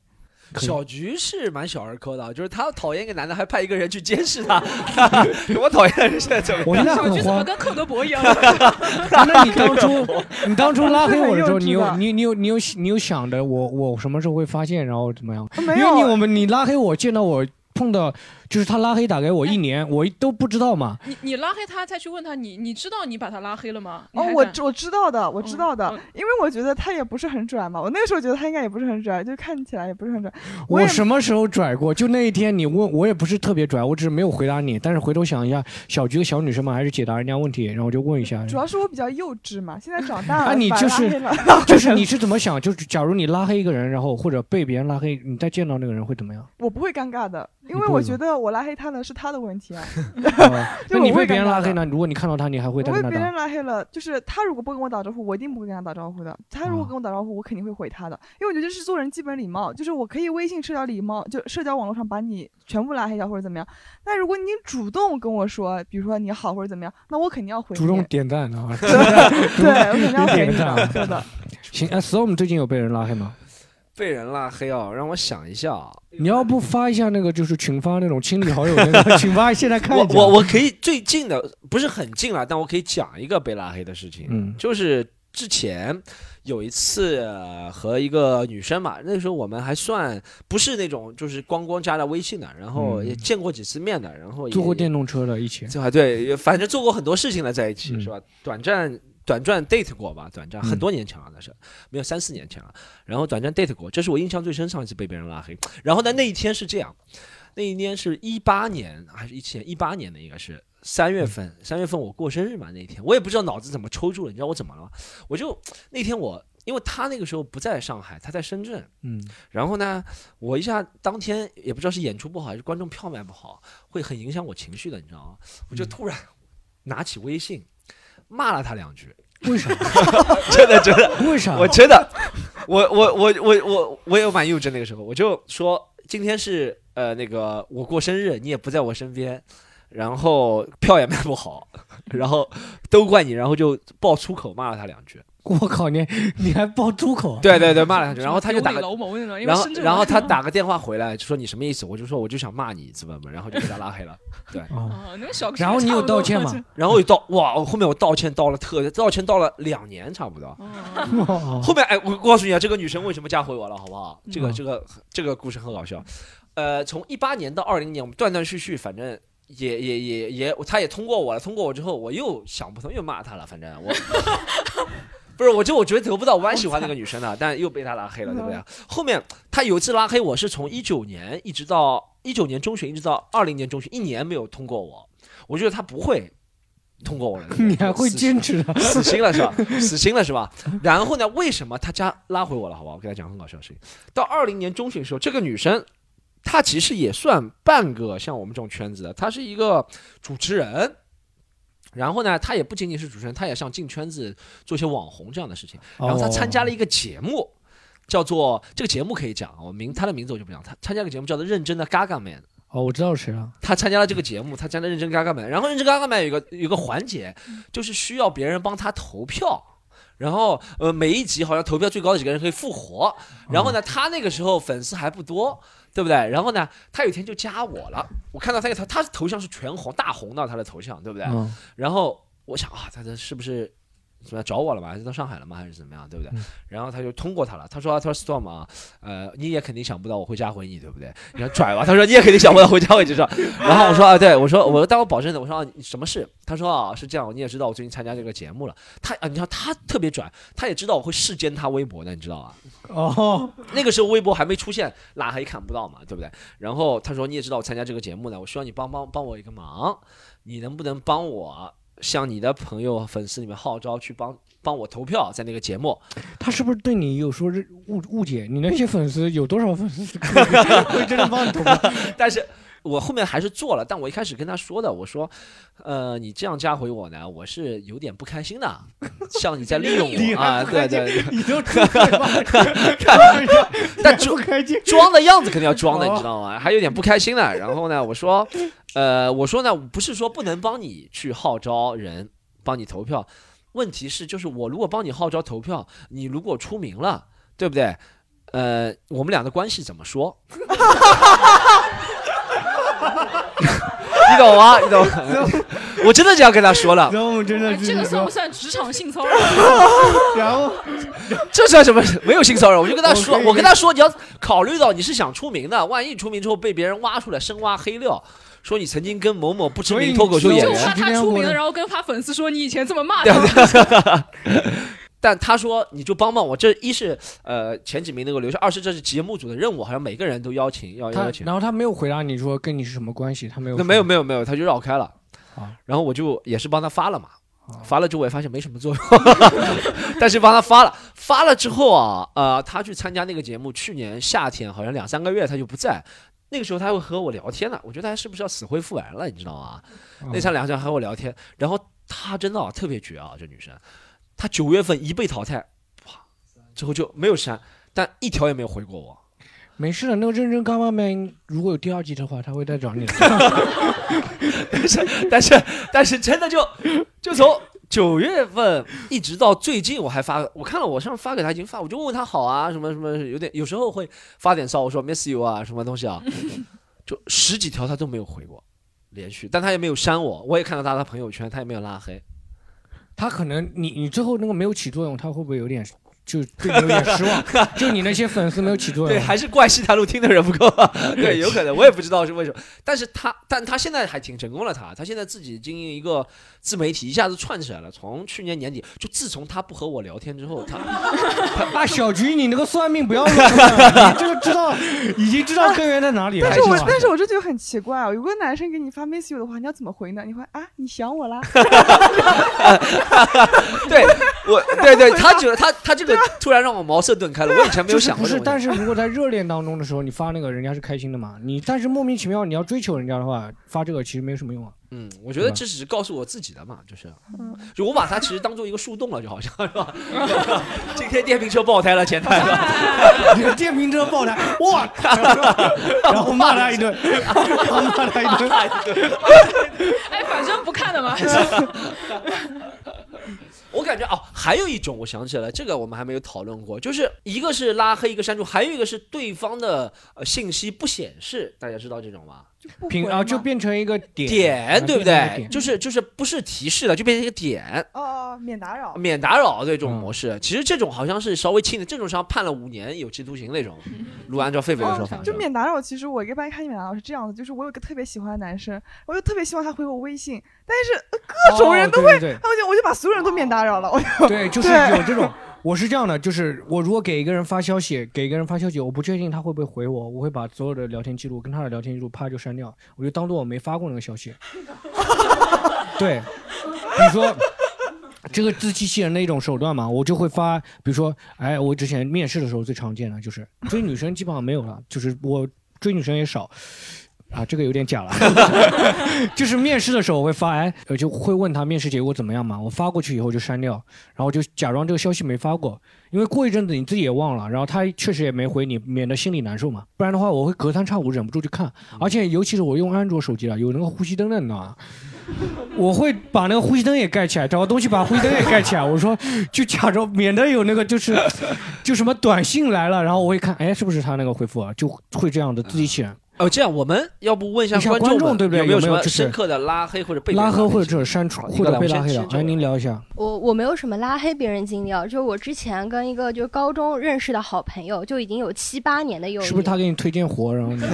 小菊是蛮小儿科的，就是她讨厌一个男的，还派一个人去监视他。我讨厌的人现在怎么？我现在很小菊怎么慌。跟克德伯一样？那你当初你当初拉黑我的时候，你有你你有你有 你有想着我我什么时候会发现，然后怎么样？没因为你我，们你拉黑我，见到我碰到就是他拉黑打给我一年，我都不知道嘛。你你拉黑他再去问他，你你知道你把他拉黑了吗？哦我我知道的，我知嗯道的嗯，因为我觉得他也不是很拽嘛。我那个时候觉得他应该也不是很拽，就看起来也不是很拽。我我什么时候拽过？就那一天你问我也不是特别拽，我只是没有回答你。但是回头想一下，小菊个小女生嘛，还是解答人家问题，然后我就问一下。主要是我比较幼稚嘛，现在长大了，啊，你把就是拉黑了就是你是怎么想？就是假如你拉黑一个人，然后或者被别人拉黑，你再见到那个人会怎么样？我不会尴尬的，因为我觉得我拉黑他呢是他的问题啊。哦 就你被别人拉黑呢？如果你看到他，你还会我被别人？拉黑了，就是他如果不跟我打招呼，我一定不会跟他打招呼的。他如果啊跟我打招呼，我肯定会回他的，因为我觉得这是做人基本礼貌。就是我可以微信社交礼貌，就社交网络上把你全部拉黑掉或者怎么样。但如果你主动跟我说，比如说你好或者怎么样，那我肯定要回。主动点赞啊！对，我肯定要回你点赞的，对的。行，哎，storm 最近有被人拉黑吗？被人拉黑哦，让我想一下啊。你要不发一下那个就是群发那种清理好友那个 群发，现在看我一下。我我可以最近的不是很近了，但我可以讲一个被拉黑的事情。嗯就是之前有一次、呃和一个女生嘛，那时候我们还算不是那种就是光光加了微信的，然后嗯也见过几次面的，然后也坐过电动车的一起。这还对，反正做过很多事情了，在一起、嗯是吧？短暂短暂 date 过吧，短暂嗯很多年前了，那是没有三四年前了。然后短暂 date 过，这是我印象最深上一次被别人拉黑。然后呢，那一天是这样，那一天是一八年还是一七年？一八年的应该是三月份，三月份我过生日嘛，那一天我也不知道脑子怎么抽住了，你知道我怎么了吗？我就那天我。因为他那个时候不在上海，他在深圳，嗯，然后呢，我一下当天也不知道是演出不好还是观众票卖不好，会很影响我情绪的，你知道吗？我就突然拿起微信骂了他两句，为啥？真的真的，为啥？我真的，我我我我我我也蛮幼稚那个时候，我就说今天是呃那个我过生日，你也不在我身边。然后票也卖不好，然后都怪你，然后就爆粗口骂了他两句。我靠，你你还爆粗口？对对对，骂了两句，然后他就打个然后然后他打个电话回来，就说你什么意思？我就说我就想骂你，怎么怎么，然后就给他拉黑了。哦，啊，那小然后你有道歉吗？然后又道哇，后面我道歉道了特道歉道了两年差不多。后面哎，我告诉你啊，这个女生为什么嫁回我了，好不好？这个嗯这个这个故事很搞笑。呃，从一八年到二零年，我们断断续续，反正也也也也，她也通过我了。通过我之后，我又想不通，又骂她了。反正我 不是，我就我觉得得不到，我蛮喜欢那个女生的，但又被她拉黑了，对不对？后面她有一次拉黑我是从一九年一直到一九年中旬，一直到二零年中旬，一年没有通过我。我觉得她不会通过我的，你还会坚持的？死心了是吧？死心了是吧？然后呢？为什么她加拉回我了？好吧，我给她讲很搞笑的事情。到二零年中旬的时候，这个女生她其实也算半个像我们这种圈子的，她是一个主持人。然后呢，他也不仅仅是主持人，他也想进圈子做一些网红这样的事情。然后他参加了一个节目，叫做这个节目可以讲，我名他的名字我就不讲。他参加一个节目叫做《认真的 Gaga Man》。哦，我知道是谁了。他参加了这个节目，他参加了认真嘎嘎们，然后认真嘎嘎们有个有个环节，就是需要别人帮他投票。然后，呃，每一集好像投票最高的几个人可以复活。然后呢，他那个时候粉丝还不多，对不对？然后呢，他有一天就加我了。我看到他个头，他头像是全红大红的，他的头像，对不对？嗯，然后我想啊，他这是不是怎么找我了吧？还是到上海了吗？还是怎么样？对不对？嗯然后他就通过他了。他说：“他说 Storm 啊，呃，你也肯定想不到我会加回你，对不对？你看拽吧。”他说：“你也肯定想不到会加回你，是吧？”然后我说：“啊，对，我说我，但我保证的。我说啊，你什么事？他说啊，是这样，你也知道我最近参加这个节目了。他啊，你知道他特别拽，他也知道我会视奸他微博的，你知道吧？哦，那个时候微博还没出现，拉黑看不到嘛，对不对？然后他说你也知道我参加这个节目呢，我需要你帮帮帮我一个忙，你能不能帮我向你的朋友粉丝里面号召去帮帮我投票，在那个节目？他是不是对你有说是误误解？你那些粉丝有多少粉丝会 真的帮你投票？但是我后面还是做了，但我一开始跟他说的，我说，呃，你这样加回我呢，我是有点不开心的，像你在利用我啊，对对对，你都出来吧？但装。装的样子肯定要装的，哦你知道吗？还有点不开心呢。然后呢，我说，呃，我说呢，不是说不能帮你去号召人帮你投票，问题是就是我如果帮你号召投票，你如果出名了，对不对？呃，我们俩的关系怎么说？你懂吗？你懂吗？我真的这样跟他说了，然后我真的这个算不算职场性骚扰？然后这算什么？没有性骚扰，我就跟他说，我跟他说，你要考虑到你是想出名的，万一出名之后被别人挖出来深挖黑料，说你曾经跟某某不知名脱口秀演员就员怕他出名了，然后跟他粉丝说你以前这么骂他。但他说你就帮帮我，这一是呃前几名能够留下，二是这是节目组的任务，好像每个人都邀请要邀请。然后他没有回答你说跟你是什么关系，他没有。那没有没有没有，他就绕开了啊。然后我就也是帮他发了嘛，啊发了之后我也发现没什么作用，但是帮他发了，发了之后啊，呃，他去参加那个节目，去年夏天好像两三个月他就不在。那个时候他会和我聊天呢，我觉得他是不是要死灰复燃了，你知道吗？那场两场和我聊天，然后他真的啊特别绝啊，这女生，她九月份一被淘汰，哇，之后就没有删，但一条也没有回过我。没事的，那个认真干妈们如果有第二季的话，他会再找你的。但是但是真的就就从九月份一直到最近，我还发，我看了我上次发给他已经发，我就问问他好啊，什么什么，有点有时候会发点骚，我说 miss you 啊，什么东西啊，就十几条他都没有回过，连续，但他也没有删我，我也看到他的朋友圈，他也没有拉黑。他可能你你最后那个没有起作用，他会不会有点就对你有点失望？就你那些粉丝没有起作用对，还是怪西台路听的人不够。对，有可能，我也不知道是为什么。但是他，但他现在还挺成功了他。他现在自己经营一个自媒体，一下子串起来了。从去年年底，就自从他不和我聊天之后，他啊，小菊，你那个算命不要乱了，你这个知道已经知道根源在哪里了。但是我但是我这就很奇怪哦，有个男生给你发 miss you 的话，你要怎么回呢？你会啊，你想我啦？对我，对对，他觉得他他这个突然让我茅塞顿开了。我以前没有就是不是，想过这种问题。但是如果在热恋当中的时候，你发那个人家是开心的嘛？你但是莫名其妙你要追求人家的话，发这个其实没有什么用啊。嗯，我觉得这只是告诉我自己的嘛，就是，就我把它其实当做一个树洞了，就好像是吧？今天电瓶车爆胎了，前台？你的电瓶车爆胎，哇！然后骂他一顿，然后骂他一顿。哎，反正不看的嘛。我感觉哦，还有一种我想起来，这个我们还没有讨论过，就是一个是拉黑，一个删除，还有一个是对方的呃信息不显示，大家知道这种吗？平啊，就变成一个点点对不对？就是就是不是提示了，就变成一个点，哦哦，免打扰。免打扰对这种嗯模式。其实这种好像是稍微轻的，这种是要判了五年有期徒刑那种。如果按照狒狒的说法，就免打扰，其实我一般看免打扰是这样的，就是我有个特别喜欢的男生，我就特别希望他回我微信，但是呃各种人都会，哦对对对然后就我就把所有人都免打扰了，我就对，就是有这种。我是这样的，就是我如果给一个人发消息，给一个人发消息，我不确定他会不会回我，我会把所有的聊天记录跟他的聊天记录啪就删掉，我就当做我没发过那个消息。对，比如说这个自欺欺人的一种手段嘛，我就会发，比如说，哎，我之前面试的时候最常见的就是追女生基本上没有了，就是我追女生也少。啊，这个有点假了，就是面试的时候我会发，哎，我就会问他面试结果怎么样嘛，我发过去以后就删掉，然后就假装这个消息没发过，因为过一阵子你自己也忘了，然后他确实也没回你，免得心里难受嘛。不然的话，我会隔三差五忍不住去看，而且尤其是我用安卓手机了，有那个呼吸灯的，你知道吗？我会把那个呼吸灯也盖起来，找个东西把呼吸灯也盖起来。我说就假装免得有那个就是 就什么短信来了，然后我会看，哎，是不是他那个回复啊？就会这样的自欺欺人。哦，这样我们要不问一下观众对不对有没有什么有就是深刻的拉黑或者被拉黑或黑者删除或者被拉黑的来您聊一下。我我没有什么拉黑别人经历啊，就是我之前跟一个就是高中认识的好朋友，就已经有七八年的友谊。是不是他给你推荐活，然后你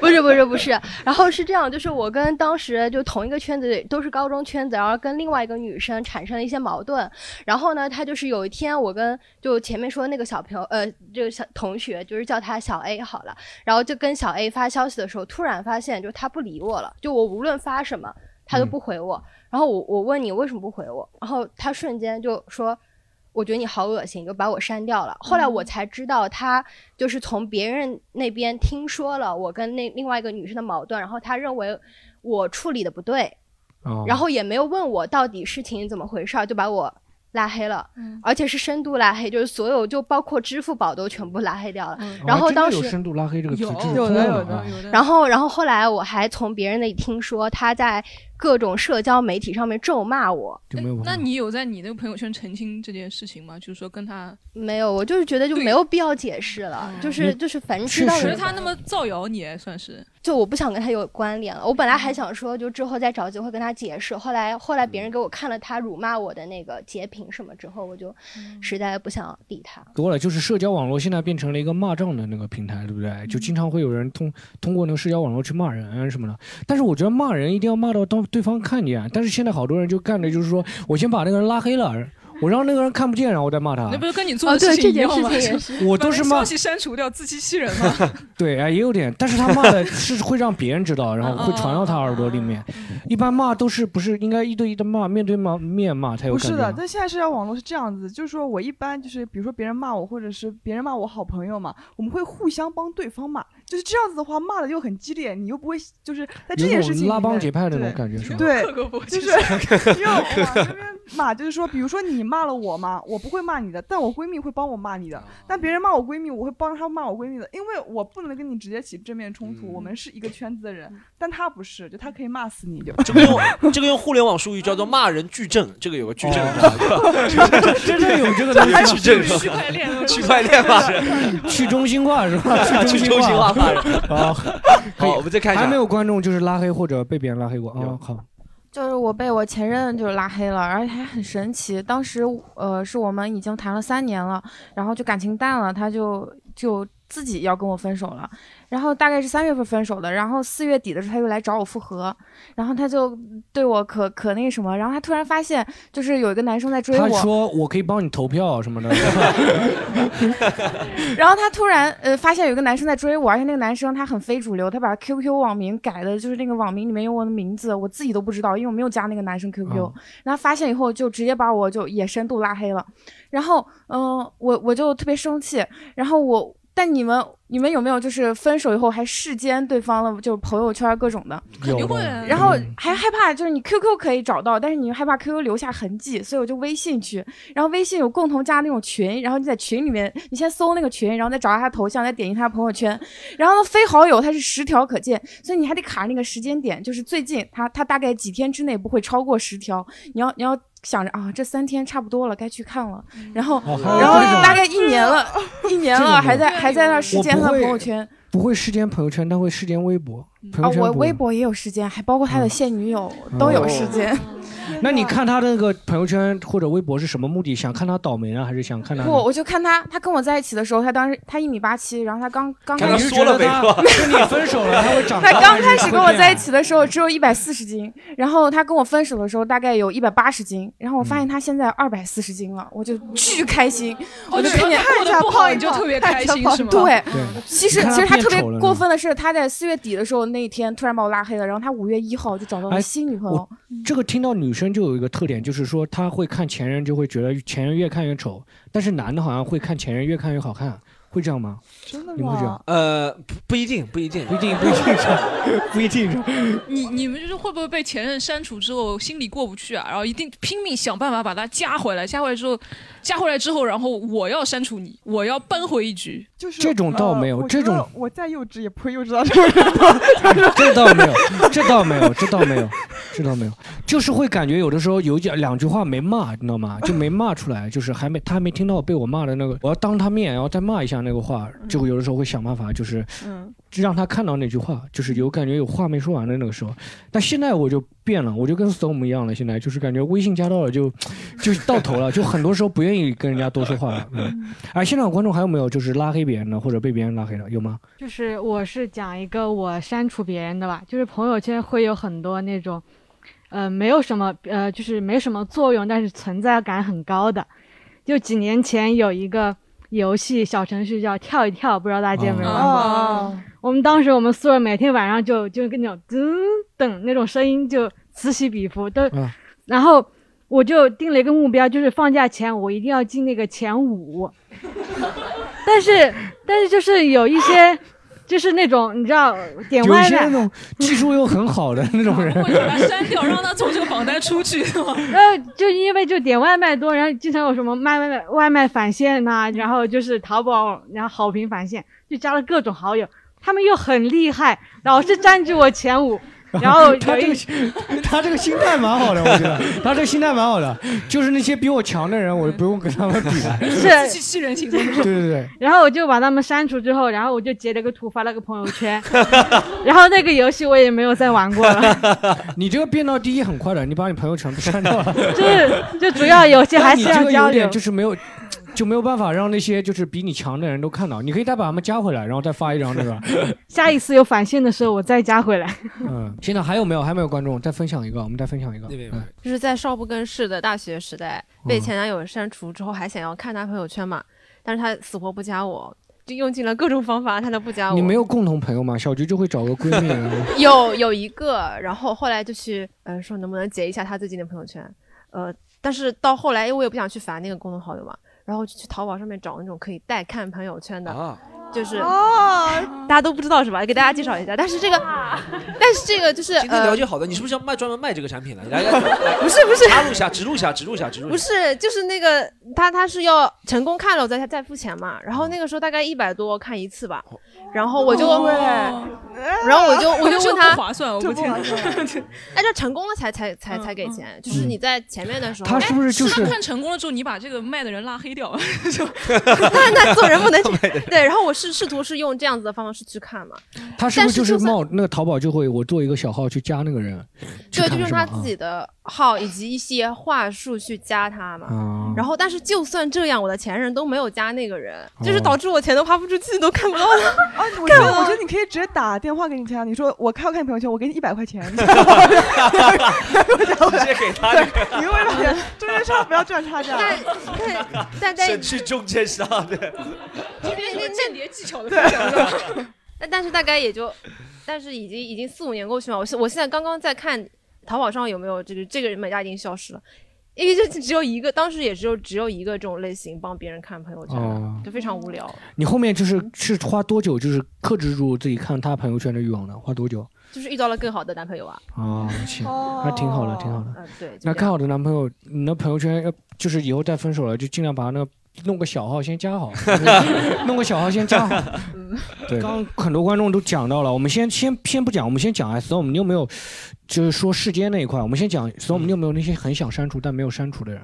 不是不是不是，然后是这样，就是我跟当时就同一个圈子，都是高中圈子，然后跟另外一个女生产生了一些矛盾。然后呢，他就是有一天，我跟就前面说那个小朋友，呃，这个小同学，就是叫他小 A 好了，然后就跟小 A 发消息的时候，突然发现就他不理我了，就我无论发什么，他都不回我。然后我我问你为什么不回我，然后他瞬间就说。我觉得你好恶心，就把我删掉了。后来我才知道，他就是从别人那边听说了我跟那另外一个女生的矛盾，然后他认为我处理的不对，哦然后也没有问我到底事情怎么回事儿，就把我拉黑了，嗯而且是深度拉黑，就是所有就包括支付宝都全部拉黑掉了。嗯然后当时有深度拉黑这个词，有这是有的有的。然后，然后后来我还从别人那里听说，他在各种社交媒体上面咒骂我。就没有办法。那你有在你那个朋友圈澄清这件事情吗？就是说跟他，没有，我就是觉得就没有必要解释了，就是就是反正知道觉得他那么造谣你，算是就我不想跟他有关联了。我本来还想说，就之后再找机会跟他解释。后来后来别人给我看了他辱骂我的那个截屏什么之后，我就实在不想理他。多了，就是社交网络现在变成了一个骂仗的那个平台，对不对？就经常会有人通通过那个社交网络去骂人什么的。但是我觉得骂人一定要骂到当对方看见。但是现在好多人就干的就是说我先把那个人拉黑了，我让那个人看不见，然后我再骂他那。不是跟你做哦，的对，事情一样吗？这件事情也是。我都是骂消息删除掉，自欺欺人嘛。对，哎，也有点，但是他骂的是会让别人知道，然后会传到他耳朵里面。一般骂都是不是应该一对一的骂，面对骂面骂才有不是的？但现在社交网络是这样子，就是说我一般就是比如说别人骂我，或者是别人骂我好朋友嘛，我们会互相帮对方骂，就是这样子的话，骂的又很激烈，你又不会就是在这件事情拉帮面结派的那种对感觉是吧？对就就是因为这边骂，就是说，比如说你骂了我嘛，我不会骂你的，但我闺蜜会帮我骂你的。但别人骂我闺蜜，我会帮她骂我闺蜜的，因为我不能跟你直接起正面冲突，我们是一个圈子的人，但她不是，就她可以骂死你就。这个用这个用互联网术语叫做骂人矩阵，这个有个矩阵，真正有这个东西吗？矩阵 区块链，区块链骂人，去中心化是吧？去 去中心化化。骂人。啊，好，我们再看一下，还没有观众就是拉黑或者被别人拉黑过有啊？好，就是我被我前任就是拉黑了，而且还很神奇。当时呃是我们已经谈了三年了，然后就感情淡了，他就就自己要跟我分手了。然后大概是三月份分手的，然后四月底的时候他又来找我复合，然后他就对我可可那个什么，然后他突然发现就是有一个男生在追他我，说我可以帮你投票什么的，然后他突然呃发现有一个男生在追我，而且那个男生他很非主流，他把 QQ 网名改的就是那个网名里面有我的名字，我自己都不知道，因为我没有加那个男生 QQ。哦然后发现以后就直接把我就也深度拉黑了，然后嗯、呃我我就特别生气，然后我。但你们你们有没有就是分手以后还视奸对方了，就是朋友圈各种的，肯定会。然后嗯还害怕，就是你 QQ 可以找到，但是你又害怕 QQ 留下痕迹，所以我就微信去，然后微信有共同加那种群，然后你在群里面，你先搜那个群，然后再找到他头像，再点击他朋友圈，然后呢非好友他是十条可见，所以你还得卡那个时间点，就是最近他他大概几天之内不会超过十条，你要你要想着啊这三天差不多了，该去看了，然后哦然后大概一年了，一年了还在还在那儿时间他的我不会朋友圈。不会时间朋友圈，但会时间微博。朋啊，我微。博也有时间，还包括他的嗯现女友都有时间。那你看他的那个朋友圈或者微博是什么目的？想看他倒霉呢，还是想看他？不，我就看他，他跟我在一起的时候，他当时他一米八七，然后他刚刚开始，了没？跟你分手了，他会 长他。刚开始跟我在一起，的时候只有一百四十斤，然后他跟我分手的时候大概有一百八十斤，然后我发现他现在二百四十斤了，我就巨开心，我就看见。过得不好你就特别开心是吗？对，对，其实其实他特别过分的是，他在四月底的时候那一天突然把我拉黑了，然后他五月一号就找到了哎新女朋友我。这个听到女生就有一个特点，就是说她会看前任，就会觉得前任越看越丑，但是男的好像会看前任越看越好看，会这样吗？真的你们会这样吗？呃，不不一定，不一定不。一定，不一定是，不一定是。你你们就是会不会被前任删除之后心里过不去啊？然后一定拼命想办法把他加回来，加回来之后，加回来之后，然后我要删除你，我要扳回一局。就是这种倒没有呃这种我再幼稚也不会幼稚到这种程度。这倒没有，这倒没有，这倒没有，这倒没有，就是会感觉有的时候有讲两句话没骂，你知道吗？就没骂出来，就是还没他还没听到被我骂的那个，我要当他面，然后再骂一下那个话，就有的时候会想办法，就是嗯，让他看到那句话，就是有感觉有话没说完的那个时候。但现在我就变了，我就跟 Storm 一样了，现在就是感觉微信加到了就 就到头了，就很多时候不愿意跟人家多说话了。嗯，哎，现场观众还有没有就是拉黑别人的或者被别人拉黑的，有吗？就是我是讲一个我删除别人的吧，就是朋友圈会有很多那种，呃，没有什么呃，就是没什么作用，但是存在感很高的。就几年前有一个游戏小程序叫跳一跳，不知道大家有没有玩过？哦，我们当时我们宿舍每天晚上就就跟那种噔噔那种声音就此起彼伏，都，啊然后我就定了一个目标，就是放假前我一定要进那个前五。但是但是就是有一些，就是那种你知道点有一外卖，些那种技术又很好的那种人，会把他删掉，让他从这个榜单出去，是吗？然后就因为就点外卖多，然后经常有什么卖外卖外卖返现呐、然后就是淘宝然后好评返现，就加了各种好友，他们又很厉害，老是占据我前五。然后他这个心他这个心态蛮好的，我觉得他这个心态蛮好的，就是那些比我强的人，我不用跟他们比了。是自欺欺人，轻松对对对，然后我就把他们删除之后，然后我就截了个图发了个朋友圈，然后那个游戏我也没有再玩过了，你这个变到第一很快的，你把你朋友全部删掉了。就是就主要游戏还是要交流个有点。就是没有，就没有办法让那些就是比你强的人都看到。你可以再把他们加回来，然后再发一张，对吧？下一次有返现的时候我再加回来。嗯，现在还有没有？还没有观众？再分享一个，我们再分享一个。嗯就是在少不更事的大学时代，被前男友删除之后，还想要看他朋友圈嘛，但是他死活不加我，就用尽了各种方法，他都不加我。你没有共同朋友吗？小菊就会找个闺蜜。有有一个，然后后来就去呃说能不能截一下他最近的朋友圈，呃，但是到后来因为我也不想去烦那个共同好友嘛，然后就去淘宝上面找那种可以代看朋友圈的，就是哦，大家都不知道是吧？给大家介绍一下，但是这个，但是这个就是今天呃了解好的，你是不是要卖专门卖这个产品了？来来，来不是不是。插入一下，植入一下，植入一下，植入一下。不是，就是那个他他是要成功看了我再再付钱嘛，然后那个时候大概一百多看一次吧，然后我就，然后我就我就问他不划算，我不划算。那就成功了才才才才给钱，就是你在前面的时候，他是不是就是他看成功了之后，你把这个卖的人拉黑掉？就那那做人不能对，然后我是试图是用这样子的方式去看嘛，他是不是就是冒那个淘宝就会我做一个小号去加那个人？对，就看用他自己的号以及一些话术去加他嘛。啊然后，但是就算这样，我的前任都没有加那个人，哦就是导致我钱都花不出去，都看不到他。啊，我觉得我觉得你可以直接打电话给你前你说我看要看你朋友圈，我给你一百块钱，直接给他这个你为了钱中间商不要赚差价。但但但省去中间商的。今天有间谍技巧的分享是吧？但但是大概也就，但是已经已经四五年过去了，我现我现在刚刚在看淘宝上有没有这个这个人买家已经消失了。因为就只有一个，当时也只有只有一个这种类型帮别人看朋友圈，哦就非常无聊。你后面就是是花多久就是克制住自己看他朋友圈的欲望呢？花多久？就是遇到了更好的男朋友啊。啊，行，那挺好的，挺好的。嗯，对。那看好的男朋友，你的朋友圈要就是以后再分手了，就尽量把他那个弄个小号先加好，弄个小号先加好。对，刚刚很多观众都讲到了，我们先先先不讲，我们先讲 storm，你有没有就是说世间那一块？我们先讲 storm，你有没有那些很想删除但没有删除的人？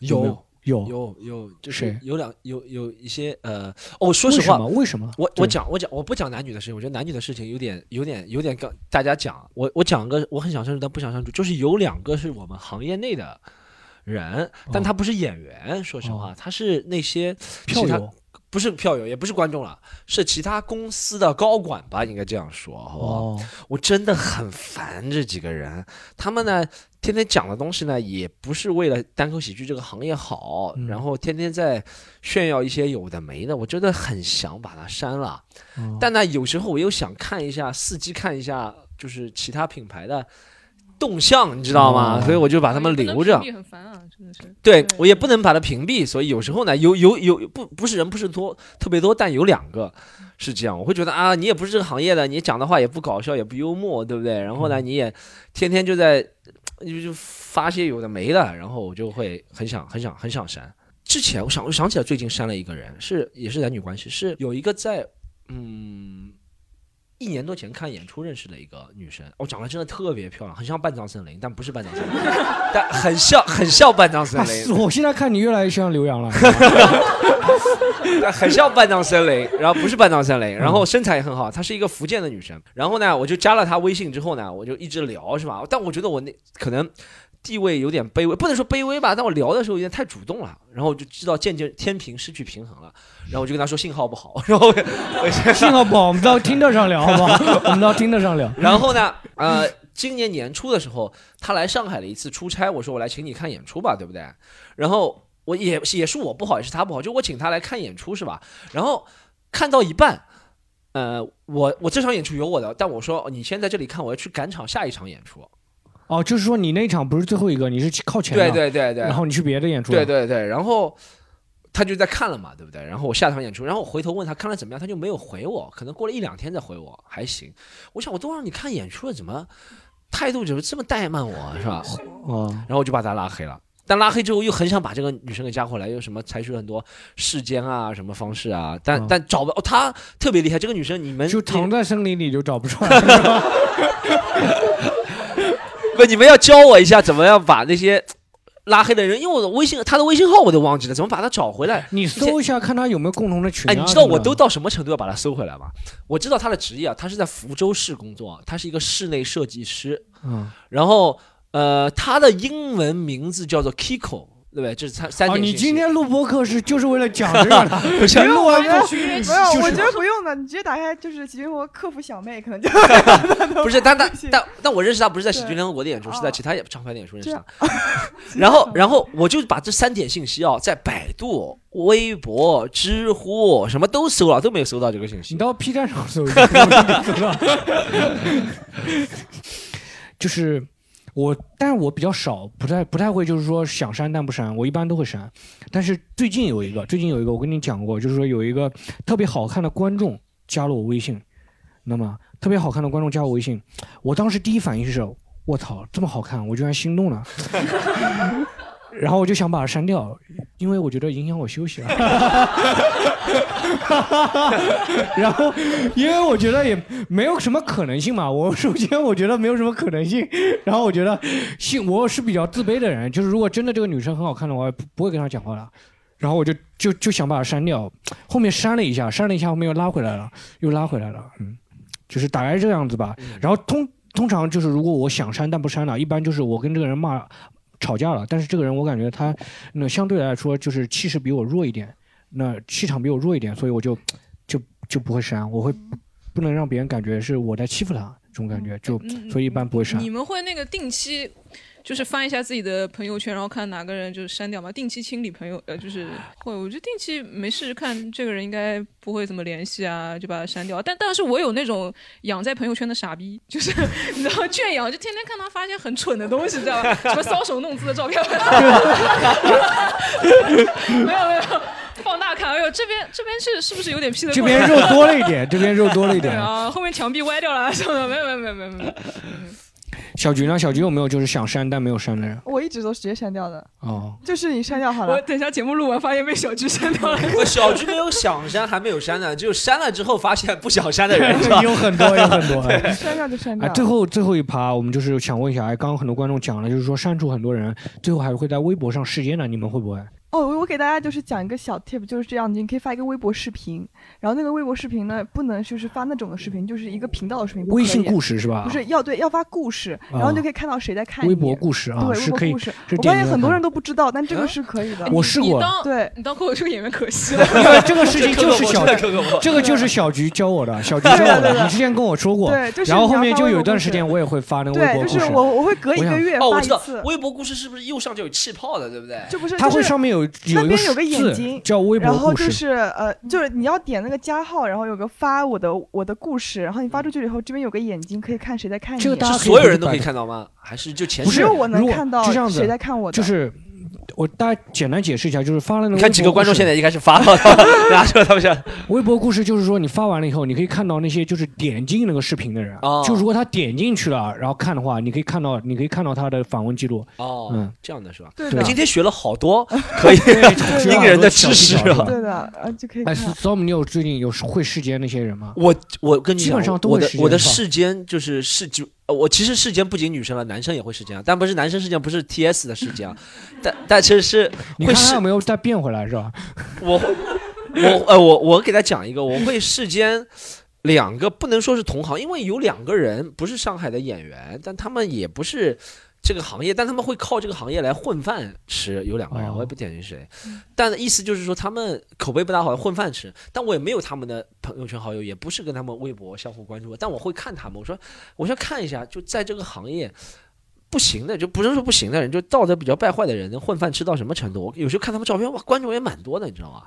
有。有有？有。有，就是有两有有一些呃，哦，说实话，为什么？我我讲我讲我不讲男女的事情，我觉得男女的事情有点有点有点跟大家讲，我我讲个我很想删除但不想删除，就是有两个是我们行业内的人，但他不是演员，说实话，他是那些票友。不是票友，也不是观众了，是其他公司的高管吧，应该这样说，好不好？哦。我真的很烦这几个人，他们呢，天天讲的东西呢，也不是为了单口喜剧这个行业好，嗯。然后天天在炫耀一些有的没的，我真的很想把它删了。哦。但呢，有时候我又想看一下，伺机看一下，就是其他品牌的动向，你知道吗？哦所以我就把他们留着。很烦啊，真的是。对我也不能把它屏蔽，所以有时候呢，有有有不不是人不是多特别多，但有两个是这样，我会觉得啊，你也不是这个行业的，你讲的话也不搞笑，也不幽默，对不对？然后呢，你也天天就在就就发些有的没的，然后我就会很想很想很想删。之前我想我想起来最近删了一个人，是也是男女关系，是有一个在嗯一年多前看演出认识的一个女生，我、长得真的特别漂亮，很像半藏森林，但不是半藏森林，但很像很像半藏森啊林是。我现在看你越来越像刘洋了。很像半藏森林，然后不是半藏森林，然后身材也很好，她是一个福建的女生。然后呢，我就加了她微信之后呢，我就一直聊，是吧？但我觉得我那可能地位有点卑微，不能说卑微吧，但我聊的时候有点太主动了，然后我就知道渐渐天平失去平衡了，然后我就跟他说信号不好，然后我 信号不好，我们到听得上聊，好不好？我们到听得上聊。然后呢，呃，今年年初的时候，他来上海了一次出差，我说我来请你看演出吧，对不对？然后我也也是我不好，也是他不好，就我请他来看演出是吧？然后看到一半，呃，我我这场演出有我的，但我说你先在这里看，我要去赶场下一场演出。哦，就是说你那场不是最后一个，你是靠前的。对对对对然后你去别的演出。对对对，然后他就在看了嘛，对不对？然后我下场演出，然后我回头问他看了怎么样，他就没有回我，可能过了一两天再回我，还行。我想我都让你看演出了，怎么态度怎么这么怠慢我，是吧？哦，然后我就把他拉黑了。但拉黑之后又很想把这个女生给加回来，又什么采取了很多世间啊什么方式啊，但、嗯但找不，哦，她特别厉害，这个女生你们就藏在森林里就找不出来？不，你们要教我一下怎么样把那些拉黑的人，因为我的微信，他的微信号我都忘记了，怎么把他找回来？你搜一下看他有没有共同的群、啊。哎，你知道我都到什么程度要把他搜回来吗？我知道他的职业啊，他是在福州市工作，他是一个室内设计师。嗯，然后呃，他的英文名字叫做 Kiko，对不对？这是三三哦，点信息。你今天录播课是就是为了讲这个的，不是录完没有，不没有，我觉得不用的，你直接打开就是喜剧活客服小妹，可能就 不是，但但但但我认识他不是在喜剧联合国的演出，是在其他也厂牌的演出认识他。然后然后我就把这三点信息啊，在百度、微博、知乎什么都搜了，都没有搜到这个信息。你到 P 站上搜一下，搜到。就是我，但是我比较少，不太不太会，就是说想删但不删，我一般都会删。但是最近有一个，最近有一个，我跟你讲过，就是说有一个特别好看的观众加了我微信，那么特别好看的观众加我微信，我当时第一反应是，我操，这么好看，我居然心动了。然后我就想把它删掉，因为我觉得影响我休息了。然后，因为我觉得也没有什么可能性嘛。我首先我觉得没有什么可能性，然后我觉得性我是比较自卑的人，就是如果真的这个女生很好看的话，不不会跟她讲话了。然后我就就就想把它删掉，后面删了一下，删了一下，后面又拉回来了，又拉回来了，嗯，就是大概这个样子吧。然后通通常就是如果我想删但不删了，一般就是我跟这个人骂吵架了，但是这个人我感觉他那相对来说就是气势比我弱一点，那气场比我弱一点，所以我就就就不会删，我会不不能让别人感觉是我在欺负他这种感觉，就所以一般不会删。你们会那个定期，就是翻一下自己的朋友圈，然后看哪个人就是删掉嘛？定期清理朋友，呃，就是 会，我觉得定期没事看这个人应该不会怎么联系啊，就把他删掉。但但是我有那种养在朋友圈的傻逼，就是 你知道圈养，就天天看他发一些很蠢的东西，知道吧？什么搔首弄姿的照片，没有没有。放大看，哎呦，这边这边是是不是有点 P 的？这边肉多了一点，这边肉多了一对点。啊，后面墙壁歪掉了什么的，没有没有没有没有没有。小菊呢？小菊有没有就是想删但没有删的人？我一直都直接删掉的，哦，就是你删掉好了我。等一下节目录完，发现被小菊删掉了。我小菊没有想删，还没有删呢，只有删了之后发现不想删的人？有很多，有很多。哎删掉就删掉。哎，最后最后一趴，我们就是想问一下，哎，刚刚很多观众讲了，就是说删除很多人，最后还会在微博上事件呢，你们会不会？哦，我我给大家就是讲一个小 tip，就是这样，你可以发一个微博视频，然后那个微博视频呢，不能就是发那种的视频，就是一个频道的视频，不微信可以故事是吧？不是要对要发故事，然后就可以看到谁在看你。微博故事啊，对，是可以微博故事。是我发现很多人都不知道，但这个是可以的。我试过你当对你当脱口秀演员可惜了。因为这个事情就是小这个就是小菊教我的，小菊教我的。对对对你之前跟我说过，对就是然后后面就有一段时间我也会发那个微对，博故事。就是我我会隔一个月哦，我知道发一次，，微博故事是不是右上角有气泡的，对不对？就不是它就是会上面有有一个那边有个眼睛叫微博然后。就是呃，就是你要点那个加号，然后有个发我的我的故事，然后你发出去了以后，这边有个眼睛可以看谁在看你。这个大家所有人都可以看到吗？还是就前不是只有我能看到谁在看我的。就是我大家简单解释一下，就是发了那个你看几个观众现在在已经开始发了，拿出来他们想，微博故事，就是说你发完了以后，你可以看到那些就是点进那个视频的人，哦就如果他点进去了，然后看的话，你可以看到，你可以看到他的访问记录。哦嗯，这样的是吧？对的我今天学了好多可以对 英人的知识啊。对的，啊，就可以哎看。，Storm，你有最近有会世间那些人吗？我我跟你讲基本上都我的我的世间就是世就呃我其实世间不仅女生了，男生也会世间啊，但不是男生世间，不是 T S 的世间啊，但但其实是 会世你看他有没有再变回来是吧？我我呃我我给他讲一个，我会世间两个不能说是同行，因为有两个人不是上海的演员，但他们也不是。这个行业，但他们会靠这个行业来混饭吃。有两个人，哦我也不点名谁，但意思就是说他们口碑不大好，混饭吃。但我也没有他们的朋友圈好友，也不是跟他们微博相互关注，但我会看他们。我说，我说看一下，就在这个行业不行的，就不是说不行的人，就道德比较败坏的人，能混饭吃到什么程度？我有时候看他们照片，哇，观众也蛮多的，你知道吗？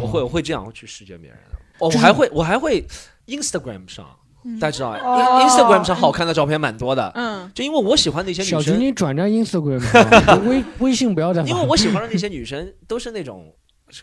我会我会这样去视觉别人的。哦，我还会我还会 Instagram 上，大家知道啊哦，In Instagram 上好看的照片蛮多的。嗯，就因为我喜欢那些小菊，女生，你转战 Instagram，吧 微微信不要再发。因为我喜欢的那些女生都是那种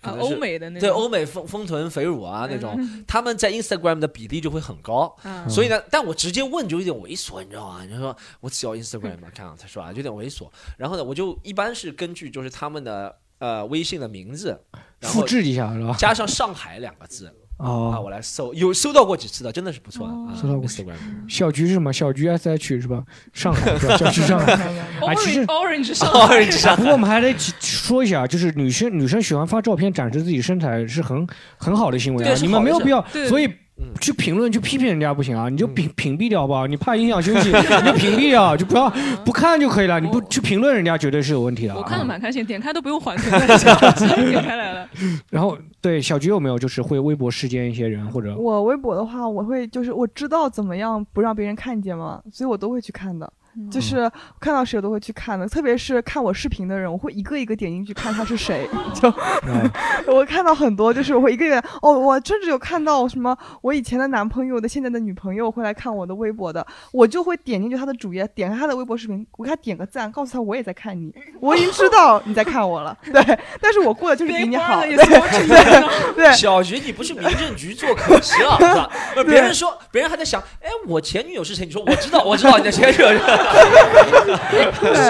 可能是欧美的那对欧美丰丰臀肥乳啊那种嗯，他们在 Instagram 的比例就会很高，嗯所以呢，但我直接问就有点猥琐，你知道吗？你说我只要 Instagram account 是吧，有点猥琐。然后呢，我就一般是根据就是他们的呃微信的名字，然后复制一下是吧？加上上海两个字。啊，哦，我来搜，有搜到过几次的，真的是不错的。啊搜到过 Instagram，小菊是什么？小菊 S H 是吧？上海是吧？小菊上海。啊，其实 Orange 上海 Orange 上海不过我们还得提说一下，就是女生女生喜欢发照片展示自己身材是很很好的行为啊你们没有必要，所以嗯去评论去批评人家不行啊，你就屏屏蔽掉好不好？你怕影响休息，你就屏蔽掉，就不要不看就可以了，你不去评论人家绝对是有问题的啊。我看的蛮开心，点开都不用还钱的，直接点开来了。然后对小菊有没有就是会微博事件一些人或者我微博的话，我会就是我知道怎么样不让别人看见嘛，所以我都会去看的。就是看到谁我都会去看的，特别是看我视频的人，我会一个一个点进去看他是谁。就 我看到很多，就是我会一个一个哦，我甚至有看到什么我以前的男朋友的现在的女朋友会来看我的微博的，我就会点进去他的主页，点开他的微博视频，我给他点个赞，告诉他我也在看你，我已经知道你在看我了。对，但是我过得就是比你好。对对对，小菊，你不去民政局做可惜了，是吧？别人说，别人还在想，哎，我前女友是谁？你说我知道，我知道你的前女友是。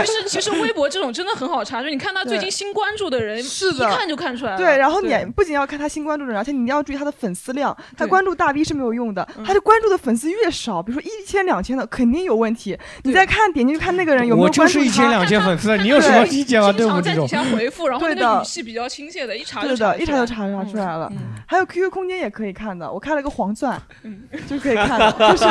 其实其实微博这种真的很好查，就你看他最近新关注的人，是的一看就看出来了。对，然后你不仅要看他新关注的人，而且你要注意他的粉丝量。他关注大 V 是没有用的，嗯他就关注的粉丝越少，比如说一千、两千的，肯定有问题。你再看点进去看那个人有没有关注他。是一千两千粉丝，你有什么意见吗？对经我这种常在底下回复，然后那个语气比较亲切的，一查就对的，一查就出查查出来了。嗯还有 QQ 空间也可以看的，我开了个黄钻，嗯 就可以看的，就是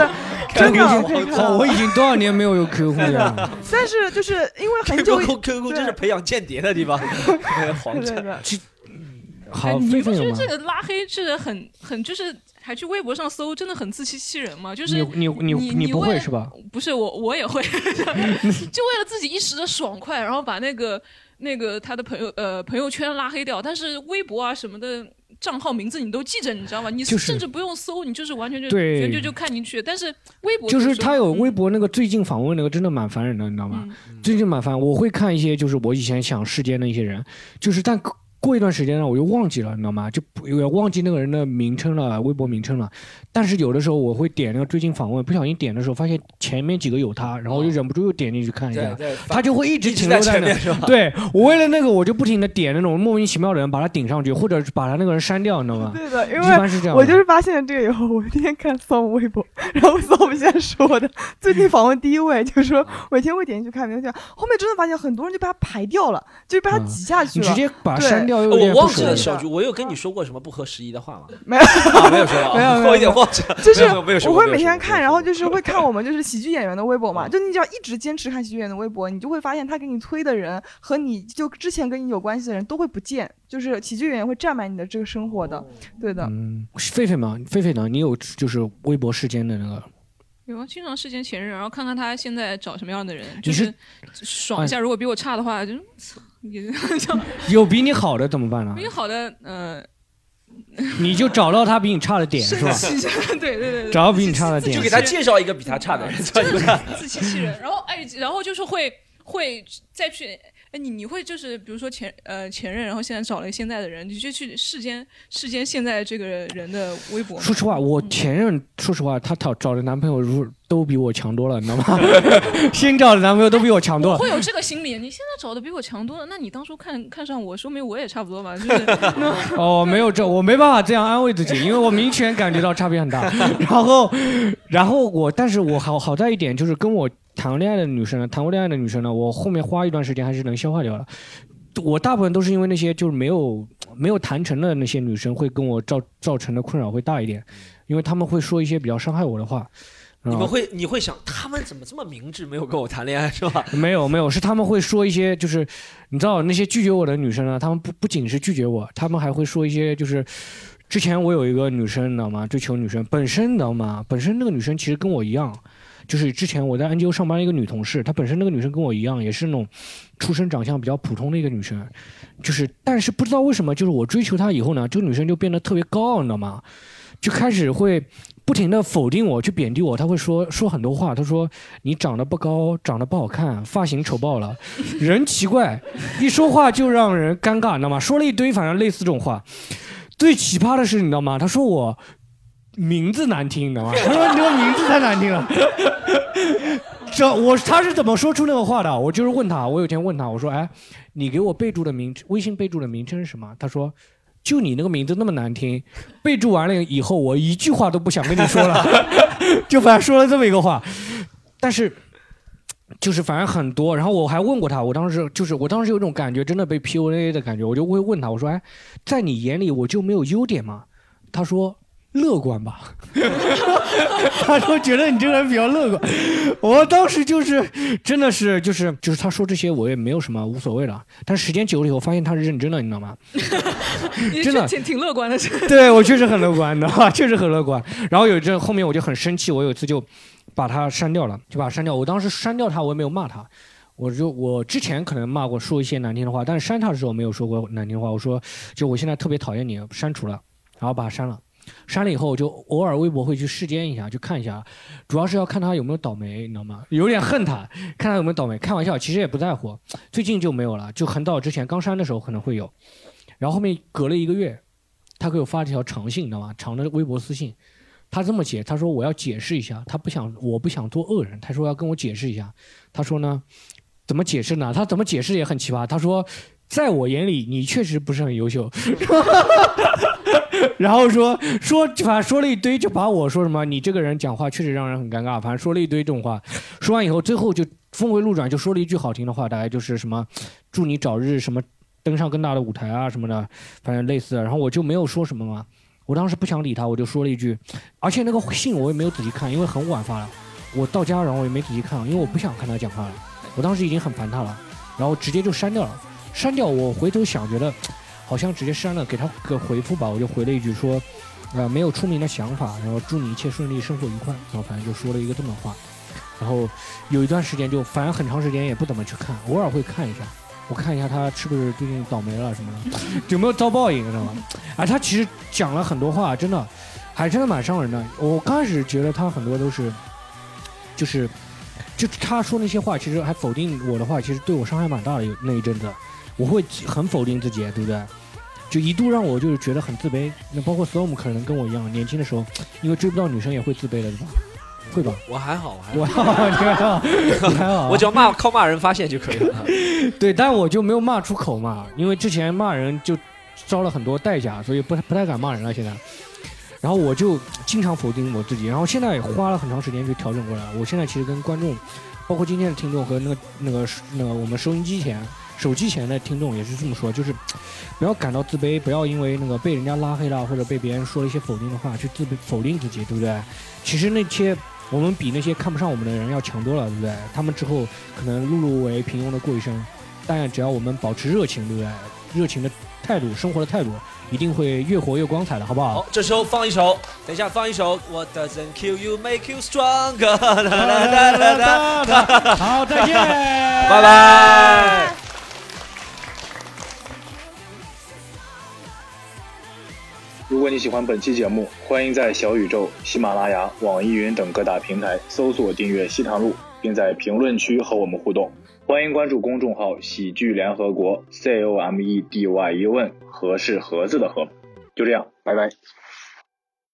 真的可以我。已经多少年没有用 QQ 空间。但是就是因为很久 QQ QQ 就是培养间谍的地方，黄对站。的，好哎，，你不觉得这？个拉黑这个很很就是还去微博上搜，真的很自欺欺人吗？就是你你你你为了不会是吧？不是我，我也会，就为了自己一时的爽快，然后把那个那个他的朋友呃朋友圈拉黑掉，但是微博啊什么的账号名字你都记着，你知道吗？你甚至不用搜，你就是完全就对完全就看进去。但是微博就是他有微嗯博那个最近访问那个，真的蛮烦人的，你知道吗？嗯最近蛮烦。我会看一些就是我以前想世间的一些人，就是但过一段时间呢，我又忘记了，你知道吗？就不也忘记那个人的名称了，微博名称了。但是有的时候我会点那个最近访问，不小心点的时候发现前面几个有他，然后我就忍不住又点进去看一下。他就会一直停留在前面是吧？对我为了那个，我就不停的点那种莫名其妙的人，把他顶上去，或者是把他那个人删掉，你知道吗？对的，因一为般是这样。我就是发现了这个以后，我天天看 storm 微博，然后 storm 现在说的最近访问第一位，就是说每天会点进去看，点进去看，后面真的发现很多人就被他排掉了，就是被他嗯挤下去了。你直接把他删掉，有点我忘记了，小菊，我有跟你说过什么不合时宜的话吗？没有啊，没有说啊，没有没有我有点忘记了。就是没有没有说我会每天看，然后就是会看 我们就是喜剧演员的微博嘛，就你只要一直坚持看喜剧演员的微博，你就会发现他给你推的人和你就之前跟你有关系的人都会不见，就是喜剧演员会占满你的这个生活的，对的。嗯，狒狒嘛，狒狒呢？你有就是微博世间的那个，有啊，经常视奸前任，然后看看他现在找什么样的人，就是是爽一下。如果比我差的话，就有比你好的怎么办呢比你？好的，呃，你就找到他比你差的点是吧？生气 对对对对，找到比你差的点就给，他介绍一个比他差的人，自欺欺人。然后哎，然后就是会会再去。哎，你你会就是比如说前呃前任，然后现在找了现在的人，你就去世间世间现在这个人的微博。说实话，我前任说实话，他找找的男朋友如都比我强多了，你知道吗？新找的男朋友都比我强多了。我会有这个心理，你现在找的比我强多了，那你当初看看上我，说明我也差不多嘛，就是 哦，没有这，我没办法这样安慰自己，因为我明显感觉到差别很大。然后，然后我，但是我好好在一点就是跟我谈恋爱的女生呢，谈过恋爱的女生呢，我后面花一段时间还是能消化掉的。我大部分都是因为那些就是没有没有谈成的那些女生会跟我造造成的困扰会大一点，因为他们会说一些比较伤害我的话。你们啊会你会想，他们怎么这么明智，没有跟我谈恋爱是吧？没有没有，是他们会说一些，就是你知道那些拒绝我的女生呢，她们不不仅是拒绝我，她们还会说一些，就是之前我有一个女生，你知道吗？追求女生本身，你知道吗？本身那个女生其实跟我一样，就是之前我在 NGO 上班的一个女同事，她本身那个女生跟我一样，也是那种出身长相比较普通的一个女生，就是但是不知道为什么，就是我追求她以后呢，这个女生就变得特别高傲，你知道吗？就开始会不停的否定我，去贬低我。他会说说很多话，他说你长得不高，长得不好看，发型丑爆了，人奇怪，一说话就让人尴尬，你知道吗？说了一堆，反正类似这种话。最奇葩的是，你知道吗？他说我名字难听，你知道吗？他说你这个名字太难听了。这我他是怎么说出那个话的？我就是问他，我有一天问他，我说，哎，你给我备注的名微信备注的名称是什么？他说，就你那个名字那么难听，备注完了以后，我一句话都不想跟你说了，就反正说了这么一个话。但是就是反正很多，然后我还问过他，我当时就是我当时有种感觉，真的被 PUA 的感觉，我就会问他，我说，哎，在你眼里我就没有优点吗？他说。乐观吧，他说觉得你这个人比较乐观，我当时就是真的是就是就是他说这些我也没有什么无所谓了，但时间久了以后发现他是认真的，你知道吗？你 真的挺挺乐观的，对我确实很乐观的，确实很乐观。然后有一阵后面我就很生气，我有一次就把他删掉了，就把他删掉。我当时删掉他，我也没有骂他，我就我之前可能骂过说一些难听的话，但是删他的时候没有说过难听的话。我说就我现在特别讨厌你，删除了，然后把他删了。删了以后，我就偶尔微博会去视奸一下，去看一下，主要是要看他有没有倒霉，你知道吗？有点恨他，看他有没有倒霉。开玩笑，其实也不在乎。最近就没有了，就很早之前刚删的时候可能会有，然后后面隔了一个月，他给我发了条长信，你知道吗？长的微博私信，他这么写，他说我要解释一下，他不想，我不想做恶人，他说要跟我解释一下。他说呢，怎么解释呢？他怎么解释也很奇葩。他说，在我眼里，你确实不是很优秀。然后说说，反正说了一堆，就把我说什么，你这个人讲话确实让人很尴尬。反正说了一堆这种话，说完以后，最后就峰回路转，就说了一句好听的话，大概就是什么，祝你早日什么登上更大的舞台啊什么的，反正类似的。然后我就没有说什么嘛，我当时不想理他，我就说了一句，而且那个信我也没有仔细看，因为很晚发了。我到家然后我也没仔细看，因为我不想看他讲话了。我当时已经很烦他了，然后直接就删掉了。删掉我回头想，觉得。好像直接删了，给他个回复吧，我就回了一句说，呃，没有出名的想法，然后祝你一切顺利，生活愉快，然后反正就说了一个这么话，然后有一段时间就反正很长时间也不怎么去看，偶尔会看一下，我看一下他是不是最近倒霉了什么的，有没有遭报应，知道吗？啊，他其实讲了很多话，真的，还真的蛮伤人的。我刚开始觉得他很多都是，就是，就他说那些话，其实还否定我的话，其实对我伤害蛮大的。有那一阵子，我会很否定自己，对不对？就一度让我就是觉得很自卑，那包括 Storm 可能跟我一样，年轻的时候因为追不到女生也会自卑的，对吧？会吧？我还好，我还好，你还好，你还好，我只要骂靠骂人发泄就可以了。对，但我就没有骂出口嘛，因为之前骂人就招了很多代价，所以不太不太敢骂人了。现在，然后我就经常否定我自己，然后现在也花了很长时间去调整过来。我现在其实跟观众，包括今天的听众和那个那个那个我们收音机前。手机前的听众也是这么说，就是不要感到自卑，不要因为那个被人家拉黑了或者被别人说了一些否定的话去自卑否定自己，对不对？其实那些我们比那些看不上我们的人要强多了，对不对？他们之后可能碌碌无为、平庸的过一生，但只要我们保持热情，对不对？热情的态度，生活的态度，一定会越活越光彩的，好不好？好，这时候放一首，等一下放一首。What doesn't kill you make you stronger。好，再见，拜拜。如果你喜欢本期节目，欢迎在小宇宙、喜马拉雅、网易云等各大平台搜索订阅《西塘路》，并在评论区和我们互动。欢迎关注公众号“喜剧联合国 ”（C O M E D Y U N），和是盒子的和。就这样，拜拜。